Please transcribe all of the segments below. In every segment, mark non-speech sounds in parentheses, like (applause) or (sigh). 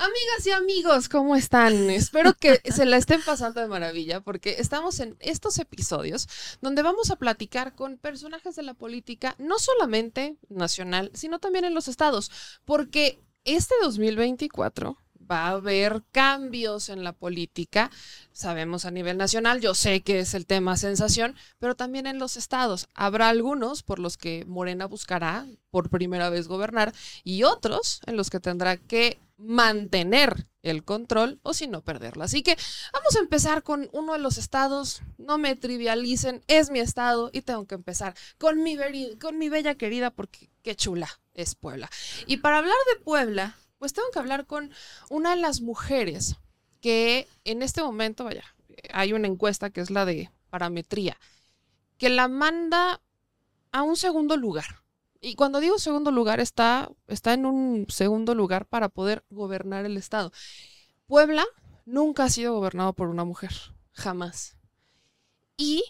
Amigas y amigos, ¿cómo están? Espero que (laughs) se la estén pasando de maravilla porque estamos en estos episodios donde vamos a platicar con personajes de la política, no solamente nacional, sino también en los estados, porque este 2024 va a haber cambios en la política, sabemos a nivel nacional, yo sé que es el tema sensación, pero también en los estados. Habrá algunos por los que Morena buscará por primera vez gobernar y otros en los que tendrá que mantener el control o si no perderlo. Así que vamos a empezar con uno de los estados, no me trivialicen, es mi estado y tengo que empezar con mi, con mi bella querida porque qué chula es Puebla. Y para hablar de Puebla, pues tengo que hablar con una de las mujeres que en este momento, vaya, hay una encuesta que es la de parametría, que la manda a un segundo lugar. Y cuando digo segundo lugar, está, está en un segundo lugar para poder gobernar el Estado. Puebla nunca ha sido gobernado por una mujer, jamás. Y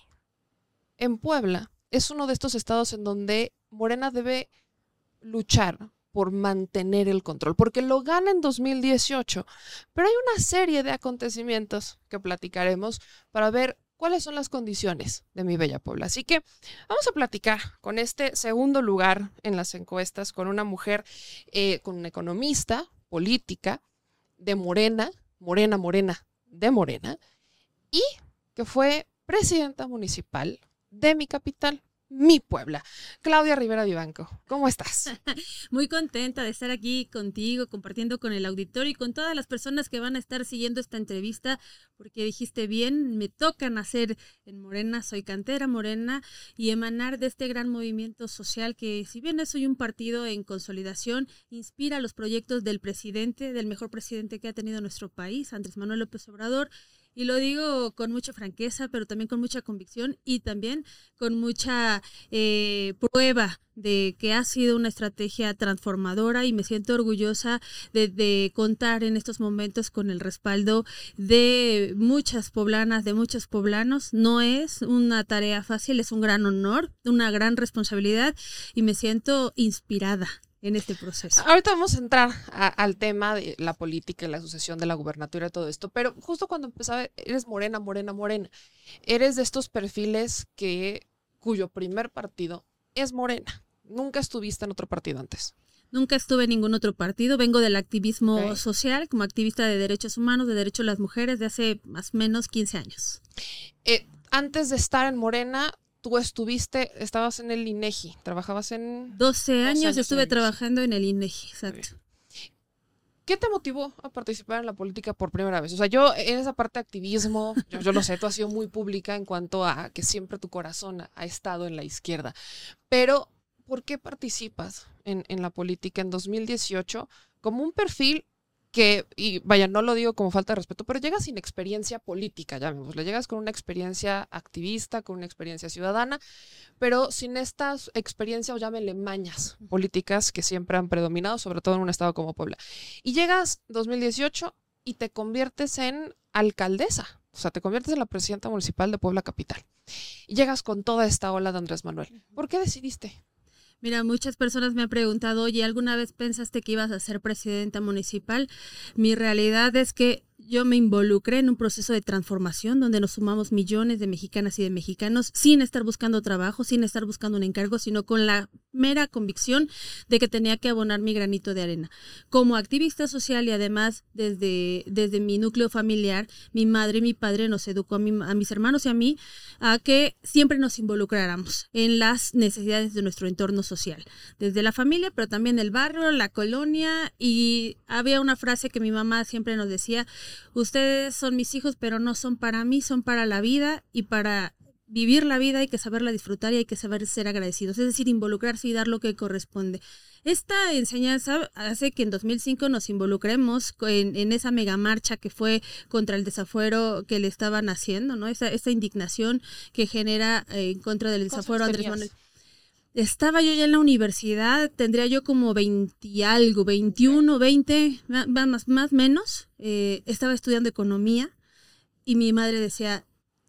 en Puebla es uno de estos estados en donde Morena debe luchar por mantener el control, porque lo gana en 2018, pero hay una serie de acontecimientos que platicaremos para ver cuáles son las condiciones de mi bella Puebla. Así que vamos a platicar con este segundo lugar en las encuestas, con una mujer, eh, con una economista, política, de Morena, Morena, Morena, de Morena, y que fue presidenta municipal de mi capital, mi Puebla. Claudia Rivera Vivanco, ¿cómo estás? (laughs) Muy contenta de estar aquí contigo, compartiendo con el auditorio y con todas las personas que van a estar siguiendo esta entrevista, porque dijiste bien, me toca nacer en Morena, soy cantera morena y emanar de este gran movimiento social que, si bien soy un partido en consolidación, inspira los proyectos del presidente, del mejor presidente que ha tenido nuestro país, Andrés Manuel López Obrador, y lo digo con mucha franqueza, pero también con mucha convicción y también con mucha eh, prueba de que ha sido una estrategia transformadora y me siento orgullosa de, contar en estos momentos con el respaldo de muchas poblanas, de muchos poblanos. No es una tarea fácil, es un gran honor, una gran responsabilidad y me siento inspirada en este proceso. Ahorita vamos a entrar al tema de la política y la sucesión de la gubernatura y todo esto, pero justo cuando empezaba, eres morena, morena, morena. Eres de estos perfiles que cuyo primer partido es morena. Nunca estuviste en otro partido antes. Nunca estuve en ningún otro partido. Vengo del activismo social como activista de derechos humanos, de derechos de las mujeres, de hace más o menos 15 años. Eh, antes de estar en Morena, tú estuviste, estabas en el INEGI, trabajabas en... 12 años, estuve trabajando en el INEGI, exacto. ¿Qué te motivó a participar en la política por primera vez? O sea, yo en esa parte de activismo, yo, lo sé, tú has sido muy pública en cuanto a que siempre tu corazón ha estado en la izquierda, pero ¿por qué participas en, en la política en 2018 como un perfil que, y vaya, no lo digo como falta de respeto, pero llegas sin experiencia política, ya le llegas con una experiencia activista, con una experiencia ciudadana, pero sin estas experiencias o llámenle mañas políticas que siempre han predominado, sobre todo en un estado como Puebla. Y llegas 2018 y te conviertes en alcaldesa, o sea, te conviertes en la presidenta municipal de Puebla Capital. Y llegas con toda esta ola de Andrés Manuel. ¿Por qué decidiste? Mira, muchas personas me han preguntado, oye, ¿alguna vez pensaste que ibas a ser presidenta municipal? Mi realidad es que yo me involucré en un proceso de transformación donde nos sumamos millones de mexicanas y de mexicanos sin estar buscando trabajo, sin estar buscando un encargo, sino con la mera convicción de que tenía que abonar mi granito de arena. Como activista social y además desde, desde mi núcleo familiar, mi madre y mi padre nos educó a, a mis hermanos y a mí a que siempre nos involucráramos en las necesidades de nuestro entorno social, desde la familia, pero también el barrio, la colonia y había una frase que mi mamá siempre nos decía, ustedes son mis hijos, pero no son para mí, son para la vida y para vivir la vida hay que saberla disfrutar y hay que saber ser agradecidos, es decir, involucrarse y dar lo que corresponde. Esta enseñanza hace que en 2005 nos involucremos en, esa mega marcha que fue contra el desafuero que le estaban haciendo, ¿no? Esa, esa indignación que genera eh, en contra del desafuero Andrés Manuel. Estaba yo ya en la universidad, tendría yo como 20 algo, 21, 20, más, más menos. Eh, estaba estudiando economía y mi madre decía,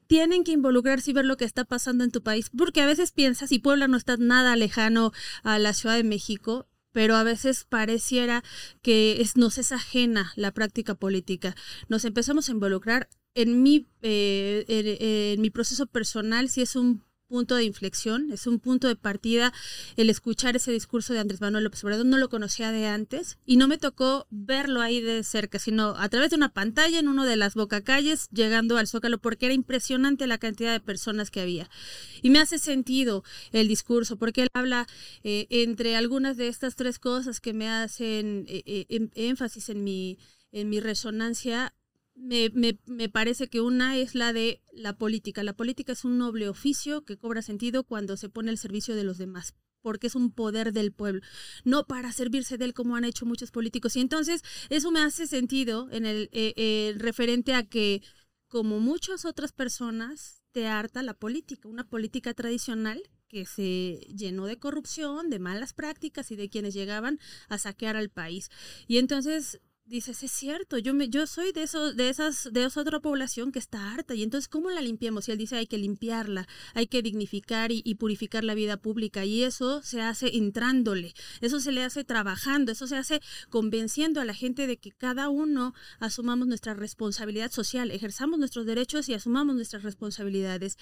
tienen que involucrarse y ver lo que está pasando en tu país, porque a veces piensas, y Puebla no está nada lejano a la Ciudad de México, pero a veces pareciera que es, nos es ajena la práctica política. Nos empezamos a involucrar en mi, eh, en mi proceso personal, si es un punto de inflexión, es un punto de partida el escuchar ese discurso de Andrés Manuel López Obrador. No lo conocía de antes y no me tocó verlo ahí de cerca, sino a través de una pantalla en uno de las bocacalles llegando al Zócalo, porque era impresionante la cantidad de personas que había. Y me hace sentido el discurso, porque él habla eh, entre algunas de estas tres cosas que me hacen eh, eh, em, énfasis en mi, en mi resonancia me, me, me, parece que una es la de la política. La política es un noble oficio que cobra sentido cuando se pone al servicio de los demás porque es un poder del pueblo, no para servirse de él como han hecho muchos políticos. Y entonces eso me hace sentido en el eh, eh, referente a que, como muchas otras personas, te harta la política, una política tradicional que se llenó de corrupción, de malas prácticas y de quienes llegaban a saquear al país. Y entonces dices, es cierto, yo me, yo soy de esos, de esas, de esa otra población que está harta. Y entonces, ¿cómo la limpiamos? Y él dice hay que limpiarla, hay que dignificar y, purificar la vida pública. Y eso se hace entrándole, eso se le hace trabajando, eso se hace convenciendo a la gente de que cada uno asumamos nuestra responsabilidad social, ejerzamos nuestros derechos y asumamos nuestras responsabilidades.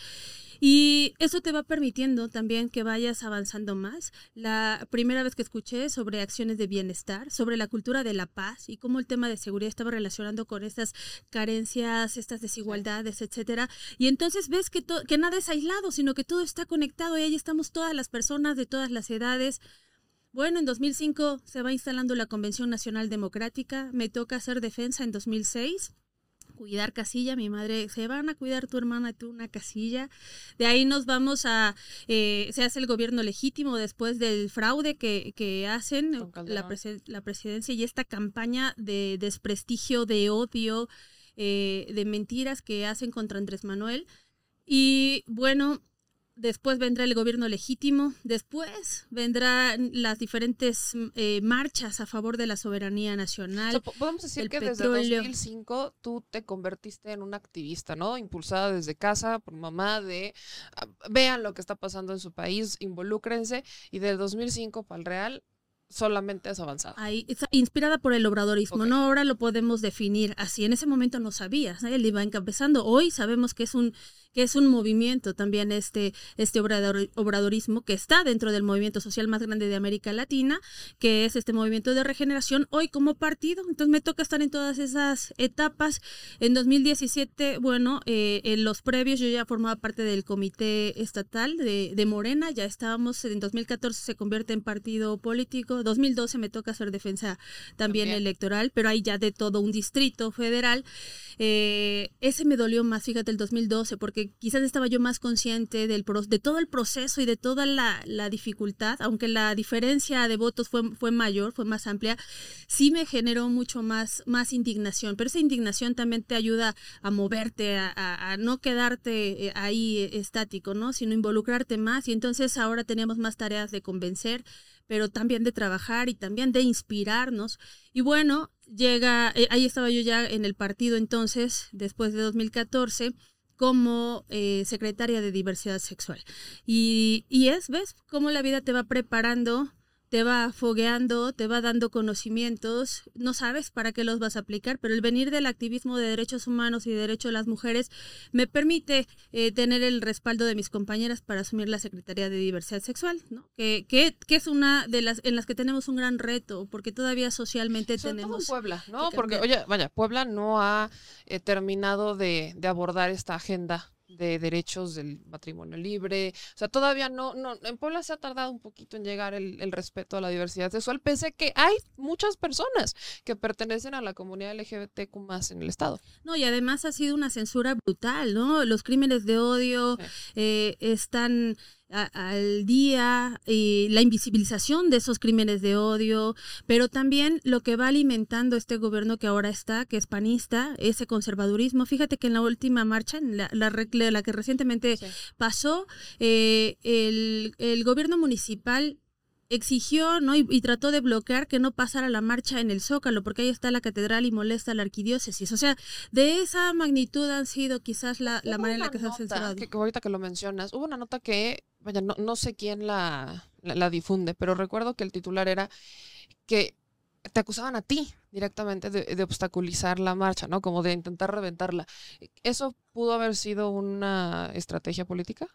Y eso te va permitiendo también que vayas avanzando más. La primera vez que escuché sobre acciones de bienestar, sobre la cultura de la paz y cómo el tema de seguridad estaba relacionando con estas carencias, estas desigualdades, etcétera. Y entonces ves que, que nada es aislado, sino que todo está conectado y ahí estamos todas las personas de todas las edades. Bueno, en 2005 se va instalando la Convención Nacional Democrática, me toca hacer defensa en 2006 cuidar casilla, mi madre, se van a cuidar tu hermana y tú una casilla. De ahí nos vamos a, eh, se hace el gobierno legítimo después del fraude que, que hacen la, la, presidencia y esta campaña de desprestigio, de odio, eh, de mentiras que hacen contra Andrés Manuel. Y bueno, después vendrá el gobierno legítimo, después vendrán las diferentes eh, marchas a favor de la soberanía nacional. podemos decir que desde 2005 tú te convertiste en una activista, ¿no? Impulsada desde casa por mamá de ah, vean lo que está pasando en su país, involúcrense y del 2005 para el Real solamente has avanzado. Ahí, inspirada por el obradorismo, ¿no? Ahora lo podemos definir así. En ese momento no sabías, él iba encabezando. Hoy sabemos que es un que es un movimiento también este, este obradorismo que está dentro del movimiento social más grande de América Latina, que es este movimiento de regeneración, hoy como partido. Entonces me toca estar en todas esas etapas. En 2017, bueno, eh, en los previos yo ya formaba parte del comité estatal de, de Morena, ya estábamos, en 2014 se convierte en partido político, 2012 me toca hacer defensa también, electoral, pero hay ya de todo un distrito federal. Eh, ese me dolió más, fíjate, el 2012, porque quizás estaba yo más consciente del de todo el proceso y de toda la, dificultad, aunque la diferencia de votos fue, fue mayor, fue más amplia, sí me generó mucho más, más indignación, pero esa indignación también te ayuda a moverte, a, no quedarte eh, ahí eh, estático, ¿no? sino involucrarte más y entonces ahora teníamos más tareas de convencer pero también de trabajar y también de inspirarnos. Y bueno, llega, eh, ahí estaba yo ya en el partido entonces, después de 2014 como eh, secretaria de diversidad sexual. Y, y es, ¿ves? Cómo la vida te va preparando te va fogueando, te va dando conocimientos, no sabes para qué los vas a aplicar, pero el venir del activismo de derechos humanos y de derechos de las mujeres me permite eh, tener el respaldo de mis compañeras para asumir la Secretaría de Diversidad Sexual, ¿no? que, que, que, es una de las en las que tenemos un gran reto, porque todavía socialmente tenemos... Puebla, ¿no? Porque, oye, vaya, Puebla no ha eh, terminado de, de abordar esta agenda de derechos del matrimonio libre. O sea, todavía no, no, en Puebla se ha tardado un poquito en llegar el, el respeto a la diversidad sexual, pese a que hay muchas personas que pertenecen a la comunidad LGBTQ más en el Estado. No, y además ha sido una censura brutal, ¿no? Los crímenes de odio eh, están al día, y la invisibilización de esos crímenes de odio, pero también lo que va alimentando este gobierno que ahora está, que es panista, ese conservadurismo. Fíjate que en la última marcha, en la, la, la que recientemente pasó, eh, el, el gobierno municipal exigió ¿no? Y, trató de bloquear que no pasara la marcha en el Zócalo, porque ahí está la catedral y molesta a la arquidiócesis. O sea, de esa magnitud han sido quizás la, manera en la que se ha censurado. Que, ahorita que lo mencionas, hubo una nota que no, no sé quién la, la, la difunde, pero recuerdo que el titular era que te acusaban a ti directamente de, de obstaculizar la marcha, ¿no? Como de intentar reventarla. ¿Eso pudo haber sido una estrategia política?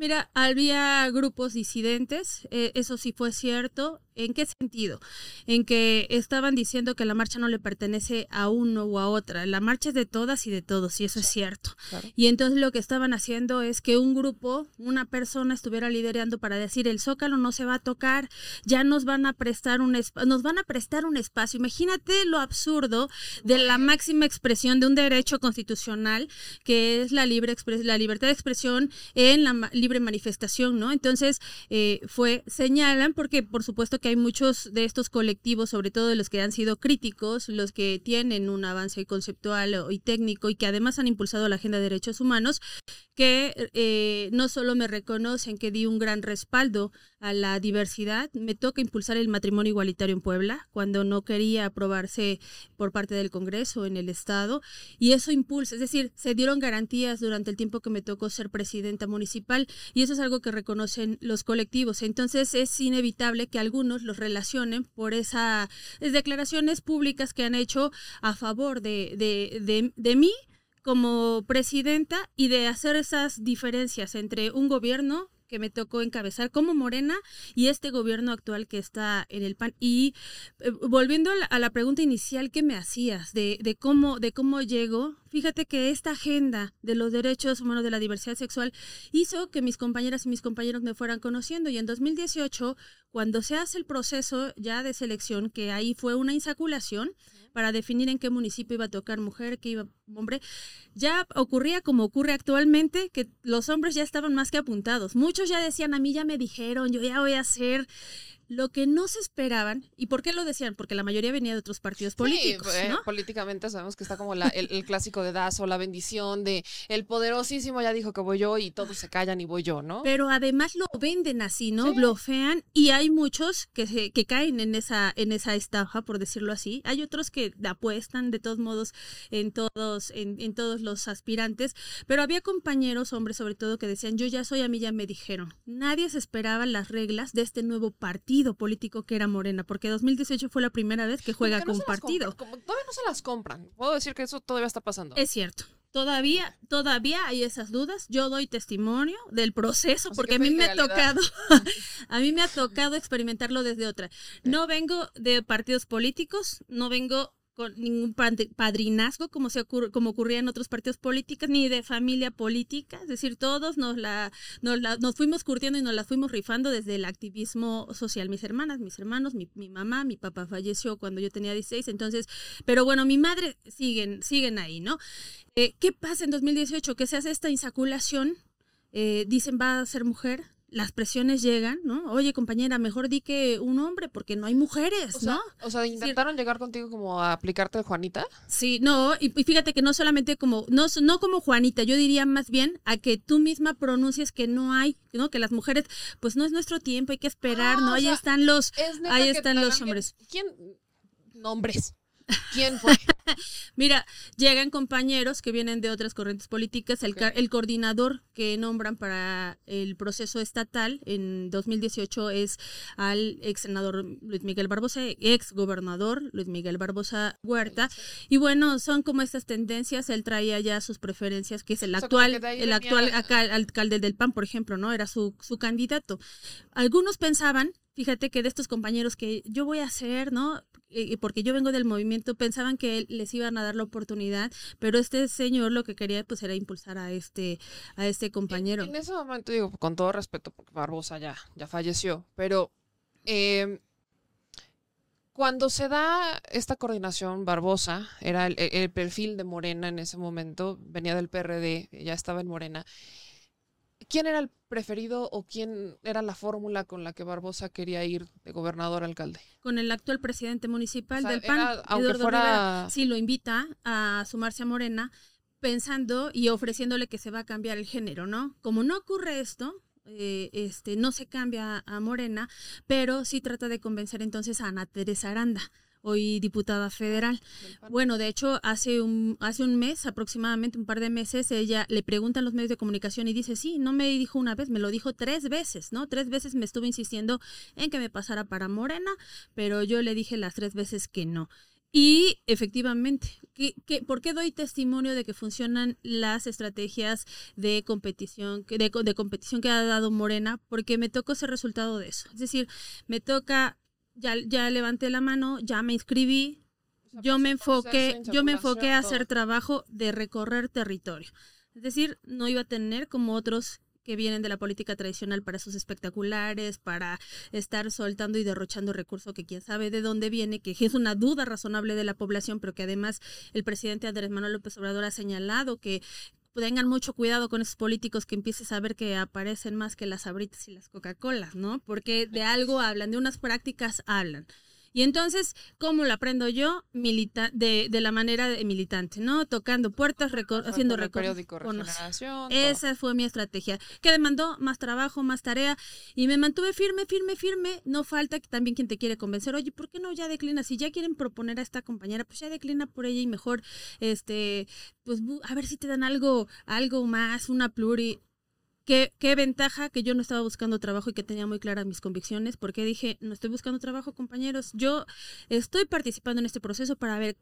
Mira, había grupos disidentes, eh, eso sí fue cierto. ¿En qué sentido? En que estaban diciendo que la marcha no le pertenece a uno o a otra. La marcha es de todas y de todos, y eso es cierto. Claro. Y entonces lo que estaban haciendo es que un grupo, una persona estuviera liderando para decir el Zócalo no se va a tocar, ya nos van a prestar un nos van a prestar un espacio. Imagínate lo absurdo de la máxima expresión de un derecho constitucional que es la libre la libertad de expresión en la ma- manifestación, ¿no? Entonces eh, fue señalan porque por supuesto que hay muchos de estos colectivos, sobre todo de los que han sido críticos, los que tienen un avance conceptual y técnico y que además han impulsado la agenda de derechos humanos, que eh, no solo me reconocen que di un gran respaldo a la diversidad, me toca impulsar el matrimonio igualitario en Puebla, cuando no quería aprobarse por parte del Congreso en el Estado, y eso impulsa, es decir, se dieron garantías durante el tiempo que me tocó ser presidenta municipal, y eso es algo que reconocen los colectivos. Entonces es inevitable que algunos los relacionen por esas declaraciones públicas que han hecho a favor de, de, de, de mí como presidenta y de hacer esas diferencias entre un gobierno que me tocó encabezar como Morena y este gobierno actual que está en el PAN. Y eh, volviendo a la, a la, pregunta inicial que me hacías de, de, cómo, de cómo llego, fíjate que esta agenda de los derechos humanos de la diversidad sexual hizo que mis compañeras y mis compañeros me fueran conociendo. Y en 2018, cuando se hace el proceso ya de selección, que ahí fue una insaculación, para definir en qué municipio iba a tocar mujer, qué iba hombre, ya ocurría como ocurre actualmente, que los hombres ya estaban más que apuntados. Muchos ya decían, a mí ya me dijeron, yo ya voy a hacer lo que no se esperaban. ¿Y por qué lo decían? Porque la mayoría venía de otros partidos políticos. Sí, ¿no? eh, políticamente sabemos que está como la, el, el, clásico de Dazo, la bendición de el poderosísimo ya dijo que voy yo y todos se callan y voy yo, ¿no? Pero además lo venden así, ¿no? Sí. Blofean y hay muchos que, se, que caen en esa, en esa estafa, por decirlo así. Hay otros que apuestan de todos modos en todos, en, en todos los aspirantes. Pero había compañeros, hombres sobre todo, que decían, yo ya soy, a mí ya me dijeron. Nadie se esperaba las reglas de este nuevo partido político que era Morena, porque 2018 fue la primera vez que juega con no partido. Como, todavía no se las compran. Puedo decir que eso todavía está pasando. Es cierto. Todavía, todavía hay esas dudas. Yo doy testimonio del proceso Así porque a mí me ha tocado, (laughs) (laughs) a mí me ha tocado experimentarlo desde otra. No vengo de partidos políticos, no vengo con ningún padrinazgo como se como ocurría en otros partidos políticos ni de familia política. Es decir todos nos la, nos la nos fuimos curtiendo y nos la fuimos rifando desde el activismo social. Mis hermanas mis hermanos mi, mi mamá mi papá falleció cuando yo tenía 16 entonces pero bueno mi madre siguen siguen ahí no eh, qué pasa en 2018 que se hace esta insaculación eh, dicen va a ser mujer las presiones llegan, ¿no? Oye, compañera, mejor di que un hombre, porque no hay mujeres, o sea, ¿no? O sea, ¿intentaron llegar contigo como a aplicarte de Juanita? Sí, no, y, y, fíjate que no solamente como, no, no como Juanita, yo diría más bien a que tú misma pronuncies que no hay, ¿no? Que las mujeres, pues no es nuestro tiempo, hay que esperar, ah, ¿no? Ahí sea, están los, ahí están los que, hombres. ¿Quién? Nombres. ¿Quién fue? (laughs) Mira, llegan compañeros que vienen de otras corrientes políticas. El, Okay. el, coordinador que nombran para el proceso estatal en 2018 es al ex senador Luis Miguel Barbosa, ex gobernador Luis Miguel Barbosa Huerta. Y bueno, son como estas tendencias. Él traía ya sus preferencias, que es el O sea, actual, el actual alcalde del PAN, por ejemplo, ¿no? Era su, su candidato. Algunos pensaban, fíjate que de estos compañeros que yo voy a hacer, ¿no? Porque yo vengo del movimiento, pensaban que les iban a dar la oportunidad, pero este señor lo que quería pues era impulsar a este, a este compañero. En, en ese momento, digo, con todo respeto, porque Barbosa ya, ya falleció, pero eh, cuando se da esta coordinación, Barbosa era el, el perfil de Morena en ese momento, venía del PRD, ya estaba en Morena. ¿Quién era el preferido o quién era la fórmula con la que Barbosa quería ir de gobernador alcalde? Con el actual presidente municipal O sea, del PAN, era- aunque Eduardo fuera- Rivera, sí lo invita a sumarse a Morena, pensando y ofreciéndole que se va a cambiar el género, ¿no? Como no ocurre esto, eh, este, no se cambia a Morena, pero sí trata de convencer entonces a Ana Teresa Aranda, hoy diputada federal. Bueno, de hecho, hace un, hace un mes, aproximadamente un par de meses, ella le preguntan los medios de comunicación y dice, sí, no me dijo una vez, me lo dijo tres veces, ¿no? Tres veces me estuve insistiendo en que me pasara para Morena, pero yo le dije las tres veces que no. Y efectivamente, ¿qué, por qué doy testimonio de que funcionan las estrategias de competición, de, de competición que ha dado Morena? Porque me tocó ese resultado de eso. Es decir, me toca ya, ya levanté la mano, ya me inscribí, yo me enfoqué, yo me enfoqué a hacer trabajo de recorrer territorio. Es decir, no iba a tener como otros que vienen de la política tradicional para sus espectaculares, para estar soltando y derrochando recursos que quién sabe de dónde viene, que es una duda razonable de la población, pero que además el presidente Andrés Manuel López Obrador ha señalado que tengan mucho cuidado con esos políticos que empieces a ver que aparecen más que las abritas y las Coca-Colas, ¿no? Porque de algo hablan, de unas prácticas hablan. Y entonces, ¿cómo lo aprendo yo? Milita de, de la manera de militante, ¿no? Tocando puertas, haciendo recorridos. Esa fue mi estrategia, que demandó más trabajo, más tarea, y me mantuve firme, firme, firme. No falta que también quien te quiere convencer, oye, ¿por qué no ya declina? Si ya quieren proponer a esta compañera, pues ya declina por ella y mejor, este, pues a ver si te dan algo, algo más, una pluri Qué, qué, ventaja que yo no estaba buscando trabajo y que tenía muy claras mis convicciones, porque dije, no estoy buscando trabajo, compañeros, yo estoy participando en este proceso para ver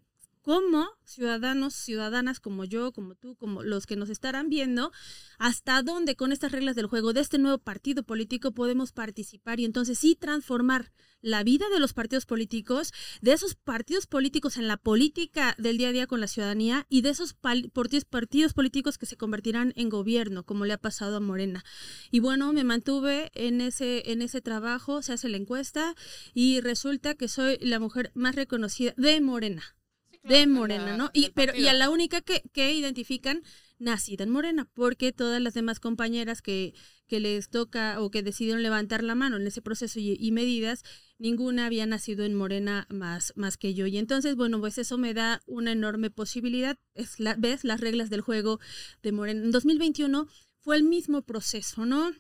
cómo ciudadanos, ciudadanas como yo, como tú, como los que nos estarán viendo, hasta dónde con estas reglas del juego de este nuevo partido político podemos participar y entonces sí transformar la vida de los partidos políticos, de esos partidos políticos en la política del día a día con la ciudadanía y de esos partidos políticos que se convertirán en gobierno, como le ha pasado a Morena. Y bueno, me mantuve en ese, en ese trabajo, se hace la encuesta y resulta que soy la mujer más reconocida de Morena de Morena, ¿no? Y, pero, y a la única que, que identifican nacida en Morena, porque todas las demás compañeras que, que les toca o que decidieron levantar la mano en ese proceso y, medidas, ninguna había nacido en Morena más, más que yo. Y entonces, bueno, pues eso me da una enorme posibilidad. Es la, ¿Ves las reglas del juego de Morena? En 2021 fue el mismo proceso, ¿no?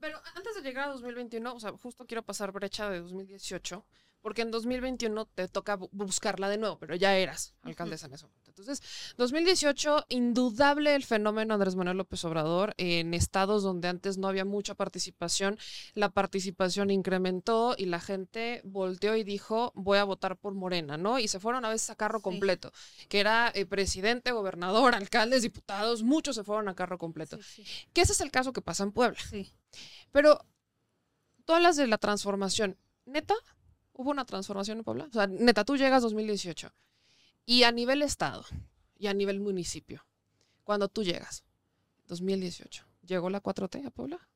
Pero antes de llegar a 2021, o sea, justo quiero pasar brecha de 2018 porque en 2021 te toca buscarla de nuevo, pero ya eras alcaldesa en ese momento. Entonces, 2018, indudable el fenómeno Andrés Manuel López Obrador en estados donde antes no había mucha participación, la participación incrementó y la gente volteó y dijo, voy a votar por Morena, ¿no? Y se fueron a veces a carro completo, que era eh, presidente, gobernador, (laughs) alcaldes, diputados, muchos se fueron a carro completo. que ese es el caso que pasa en Puebla. Sí. Pero todas las de la transformación, neta, hubo una transformación en Puebla. O sea, neta, tú llegas 2018 y a nivel estado y a nivel municipio, cuando tú llegas, 2018, ¿llegó la 4T a Puebla?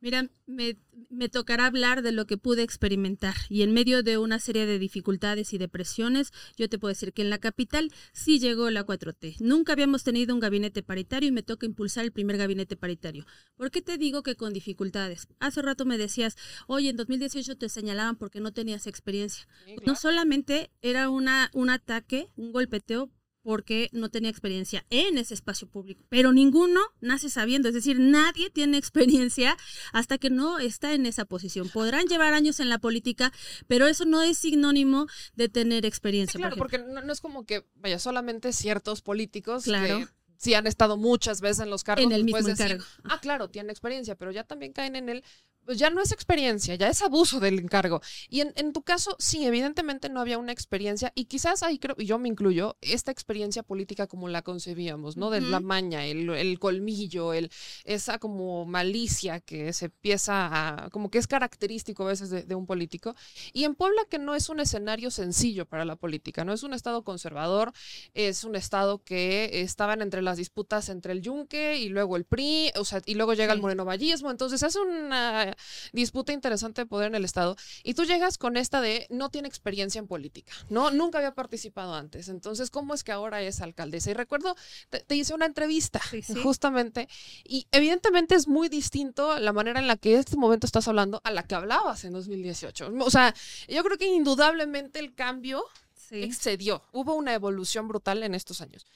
Mira, me, me, tocará hablar de lo que pude experimentar y en medio de una serie de dificultades y depresiones, yo te puedo decir que en la capital sí llegó la 4T. Nunca habíamos tenido un gabinete paritario y me toca impulsar el primer gabinete paritario. ¿Por qué te digo que con dificultades? Hace rato me decías, oye, en 2018 te señalaban porque no tenías experiencia. No solamente era una, un ataque, un golpeteo porque no tenía experiencia en ese espacio público. Pero ninguno nace sabiendo, es decir, nadie tiene (laughs) experiencia hasta que no está en esa posición. Podrán llevar años en la política, pero eso no es sinónimo de tener experiencia. claro, porque no, es como que, vaya, solamente ciertos políticos claro. que sí han estado muchas veces en los cargos. En el mismo encargo. ah, claro, tienen experiencia, pero ya también caen en el pues ya no es experiencia, ya es abuso del encargo. Y en, tu caso, sí, evidentemente no había una experiencia y quizás ahí creo, y yo me incluyo, esta experiencia política como la concebíamos, ¿no? De la maña, el, colmillo, el, esa como malicia que se empieza a, como que es característico a veces de, un político. Y en Puebla que no es un escenario sencillo para la política, no es un estado conservador, es un estado que estaban entre las disputas entre el Yunque y luego el PRI, o sea, y luego llega el Moreno Vallismo, entonces es una disputa interesante de poder en el Estado. Y tú llegas con esta de no tiene experiencia en política, ¿no? Nunca había participado antes. Entonces, ¿cómo es que ahora es alcaldesa? Y recuerdo, te, hice una entrevista, justamente, y evidentemente es muy distinto la manera en la que en este momento estás hablando a la que hablabas en 2018. O sea, yo creo que indudablemente el cambio excedió. Hubo una evolución brutal en estos años.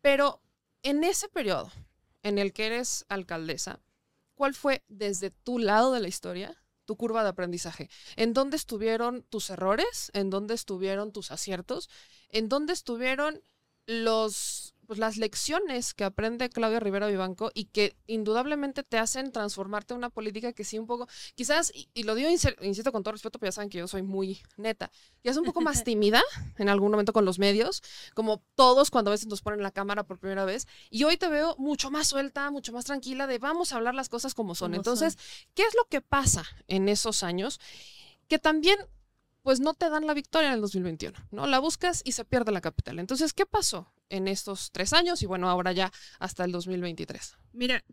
Pero en ese periodo en el que eres alcaldesa, ¿cuál fue desde tu lado de la historia tu curva de aprendizaje? ¿En dónde estuvieron tus errores? ¿En dónde estuvieron tus aciertos? ¿En dónde estuvieron los pues, las lecciones que aprende Claudia Rivera Vivanco y que indudablemente te hacen transformarte en una política que sí un poco, quizás, y, lo digo, insisto con todo respeto, pero ya saben que yo soy muy neta, ya es un poco más (laughs) tímida en algún momento con los medios, como todos cuando a veces nos ponen la cámara por primera vez, y hoy te veo mucho más suelta, mucho más tranquila de vamos a hablar las cosas como son. Entonces, ¿qué es lo que pasa en esos años? Que también pues no te dan la victoria en el 2021, ¿no? La buscas y se pierde la capital. Entonces, ¿qué pasó en estos tres años y bueno, ahora ya hasta el 2023? Mira,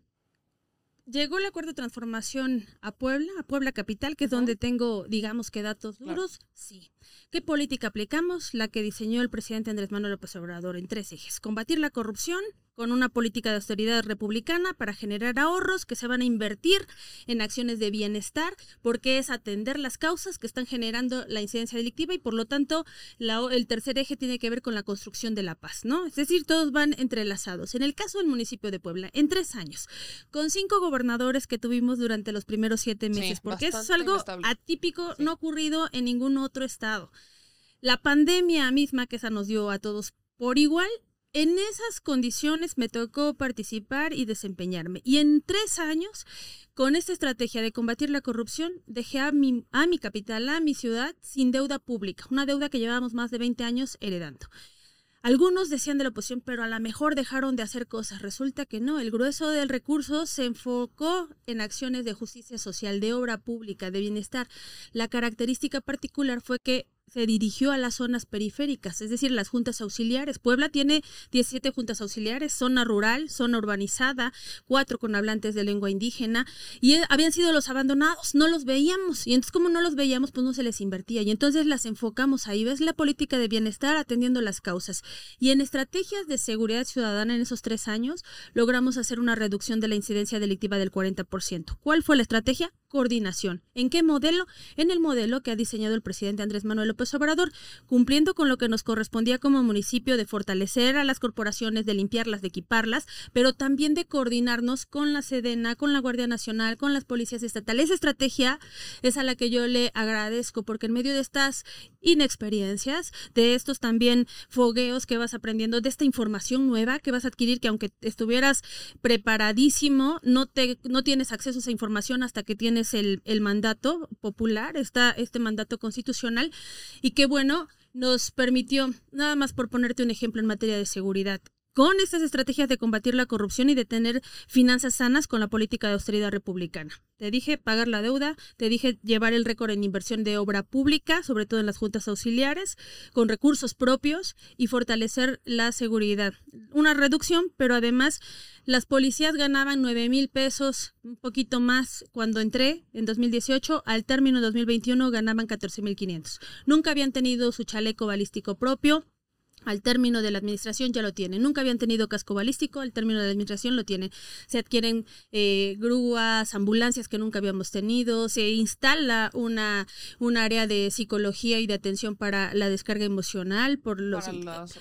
llegó el acuerdo de transformación a Puebla, a Puebla Capital, que es donde tengo, digamos que datos duros. Sí. ¿Qué política aplicamos? La que diseñó el presidente Andrés Manuel López Obrador en tres ejes. Combatir la corrupción, con una política de austeridad republicana para generar ahorros que se van a invertir en acciones de bienestar, porque es atender las causas que están generando la incidencia delictiva y por lo tanto el tercer eje tiene que ver con la construcción de la paz, ¿no? Es decir, todos van entrelazados. En el caso del municipio de Puebla, en tres años, con cinco gobernadores que tuvimos durante los primeros siete meses, porque eso es algo atípico, no ocurrido en ningún otro estado. La pandemia misma que esa nos dio a todos por igual en esas condiciones me tocó participar y desempeñarme. Y en tres años, con esta estrategia de combatir la corrupción, dejé a mi, a mi capital, a mi ciudad, sin deuda pública, una deuda que llevábamos más de 20 años heredando. Algunos decían de la oposición, pero a lo mejor dejaron de hacer cosas. Resulta que no, el grueso del recurso se enfocó en acciones de justicia social, de obra pública, de bienestar. La característica particular fue que se dirigió a las zonas periféricas, es decir, las juntas auxiliares. Puebla tiene 17 juntas auxiliares, zona rural, zona urbanizada, cuatro con hablantes de lengua indígena, y e, habían sido los abandonados, no los veíamos, y entonces como no los veíamos, pues no se les invertía, y entonces las enfocamos ahí, ves la política de bienestar atendiendo las causas. Y en estrategias de seguridad ciudadana en esos tres años, logramos hacer una reducción de la incidencia delictiva del 40%. ¿Cuál fue la estrategia? Coordinación. ¿En qué modelo? En el modelo que ha diseñado el presidente Andrés Manuel López Obrador, cumpliendo con lo que nos correspondía como municipio de fortalecer a las corporaciones, de limpiarlas, de equiparlas, pero también de coordinarnos con la Sedena, con la Guardia Nacional, con las policías estatales. Esa estrategia es a la que yo le agradezco, porque en medio de estas inexperiencias, de estos también fogueos que vas aprendiendo, de esta información nueva que vas a adquirir, que aunque estuvieras preparadísimo, no, te, no tienes acceso a esa información hasta que tienes el, el mandato popular, está este mandato constitucional y qué bueno, nos permitió, nada más por ponerte un ejemplo en materia de seguridad, con estas estrategias de combatir la corrupción y de tener finanzas sanas con la política de austeridad republicana. Te dije pagar la deuda, te dije llevar el récord en inversión de obra pública, sobre todo en las juntas auxiliares, con recursos propios y fortalecer la seguridad. Una reducción, pero además las policías ganaban 9 mil pesos, un poquito más cuando entré en 2018, al término de 2021 ganaban 14 mil 500. Nunca habían tenido su chaleco balístico propio, al término de la administración ya lo tienen. Nunca habían tenido casco balístico, al término de la administración lo tienen. Se adquieren eh, grúas, ambulancias que nunca habíamos tenido, se instala una, un área de psicología y de atención para la descarga emocional por los,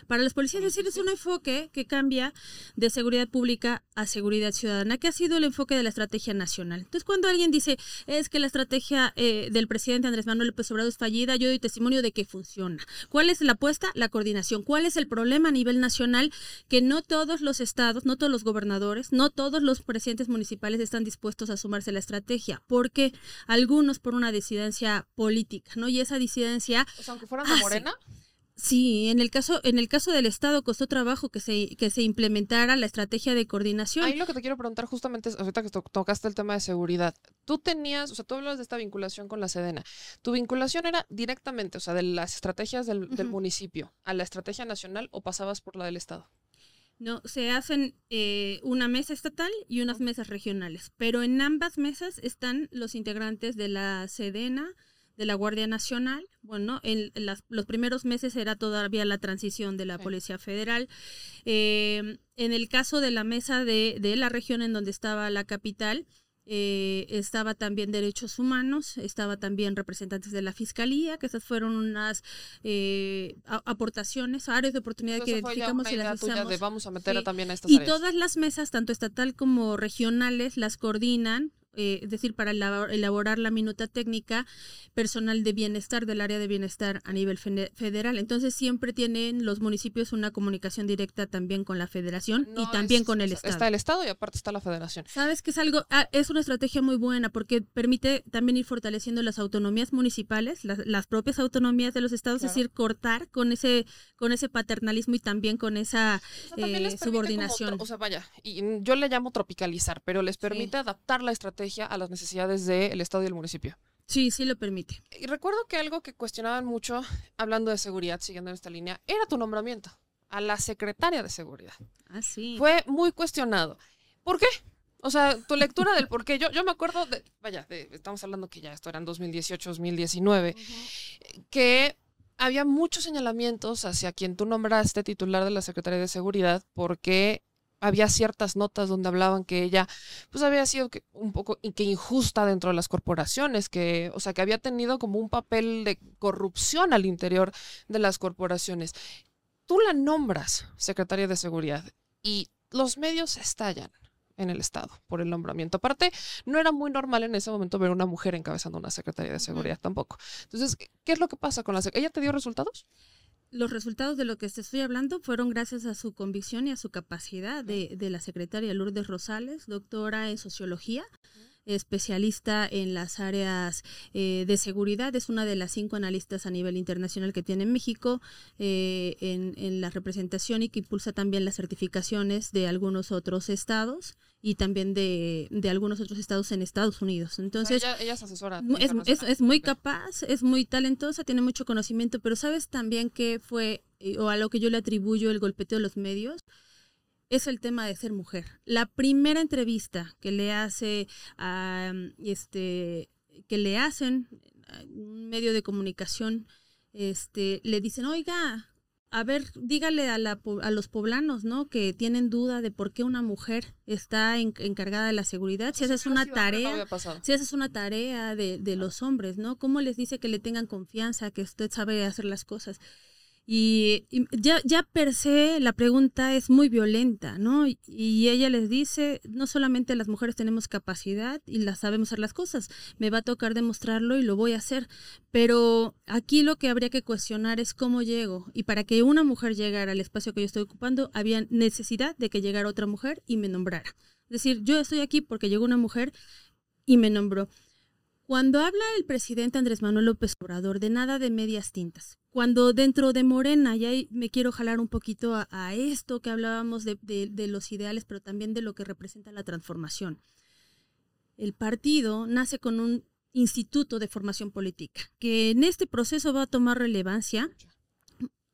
para, los, policías. Es decir, es un enfoque que cambia de seguridad pública a seguridad ciudadana, que ha sido el enfoque de la estrategia nacional. Entonces, cuando alguien dice es que la estrategia eh, del presidente Andrés Manuel López Obrador es fallida, yo doy testimonio de que funciona. ¿Cuál es la apuesta? La coordinación ¿Cuál es el problema a nivel nacional? Que no todos los estados, no todos los gobernadores, no todos los presidentes municipales están dispuestos a sumarse a la estrategia, porque algunos por una disidencia política, ¿no? Y esa disidencia... O sea, aunque fueran de Morena. Sí, en el caso, en el caso del Estado costó trabajo que se, que se implementara la estrategia de coordinación. Ahí lo que te quiero preguntar justamente es, ahorita que tocaste el tema de seguridad, tú tenías, o sea, tú hablas de esta vinculación con la Sedena. ¿Tu vinculación era directamente, o sea, de las estrategias del, municipio a la estrategia nacional o pasabas por la del Estado? No, se hacen eh, una mesa estatal y unas mesas regionales, pero en ambas mesas están los integrantes de la Sedena, de la Guardia Nacional. Bueno, en, los primeros meses era todavía la transición de la Policía Federal. Eh, en el caso de la mesa de, de, la región en donde estaba la capital, eh, estaba también derechos humanos, estaba también representantes de la fiscalía, que esas fueron unas eh, aportaciones, áreas de oportunidad que identificamos y las de vamos a meter también a estas Y todas las mesas, tanto estatal como regionales, las coordinan eh, es decir, para elaborar la minuta técnica, personal de bienestar del área de bienestar a nivel federal. Entonces siempre tienen los municipios una comunicación directa también con la federación y también con el Estado. Está el Estado y aparte está la federación. Sabes que es algo, ah, es una estrategia muy buena porque permite también ir fortaleciendo las autonomías municipales, las, propias autonomías de los estados, es decir, cortar con ese, con ese paternalismo y también con esa eh, subordinación. o sea, vaya, y yo le llamo tropicalizar, pero les permite adaptar la estrategia a las necesidades del estado y el municipio. Sí, sí lo permite. Y recuerdo que algo que cuestionaban mucho, hablando de seguridad, siguiendo en esta línea, era tu nombramiento a la secretaria de seguridad. Ah, sí. Fue muy cuestionado. ¿Por qué? O sea, tu lectura del por qué. Yo, yo me acuerdo, de, vaya, estamos hablando que ya esto era en 2018, 2019, que había muchos señalamientos hacia quien tú nombraste titular de la Secretaría de Seguridad porque había ciertas notas donde hablaban que ella pues había sido un poco que injusta dentro de las corporaciones, que o sea, que había tenido como un papel de corrupción al interior de las corporaciones. Tú la nombras secretaria de seguridad y los medios estallan en el Estado por el nombramiento. Aparte, no era muy normal en ese momento ver una mujer encabezando una Secretaría de Seguridad tampoco. Entonces, ¿qué es lo que pasa con la ¿Ella te dio resultados? Los resultados de lo que te estoy hablando fueron gracias a su convicción y a su capacidad de, de la secretaria Lourdes Rosales, doctora en sociología, especialista en las áreas eh, de seguridad. Es una de las cinco analistas a nivel internacional que tiene México eh, en, en, la representación y que impulsa también las certificaciones de algunos otros estados y también de, de algunos otros estados en Estados Unidos. Entonces, ella, es asesora. Es, es, es, muy capaz, es muy talentosa, tiene mucho conocimiento, pero sabes también que fue, eh, o a lo que yo le atribuyo el golpeteo de los medios, es el tema de ser mujer. La primera entrevista que le hace a este que le hacen un medio de comunicación este le dicen, "Oiga, a ver, dígale a, la, a los poblanos, ¿no? Que tienen duda de por qué una mujer está encargada de la seguridad. Si esa es una tarea, si esa es una tarea de, de los hombres, ¿no? ¿Cómo les dice que le tengan confianza, que usted sabe hacer las cosas? Y, ya, ya per se la pregunta es muy violenta, ¿no? Y, ella les dice, no solamente las mujeres tenemos capacidad y las sabemos hacer las cosas, me va a tocar demostrarlo y lo voy a hacer, pero aquí lo que habría que cuestionar es cómo llego. Y para que una mujer llegara al espacio que yo estoy ocupando, había necesidad de que llegara otra mujer y me nombrara. Es decir, yo estoy aquí porque llegó una mujer y me nombró. Cuando habla el presidente Andrés Manuel López Obrador de nada de medias tintas, cuando dentro de Morena, ya me quiero jalar un poquito a, esto que hablábamos de, de, los ideales, pero también de lo que representa la transformación. El partido nace con un instituto de formación política, que en este proceso va a tomar relevancia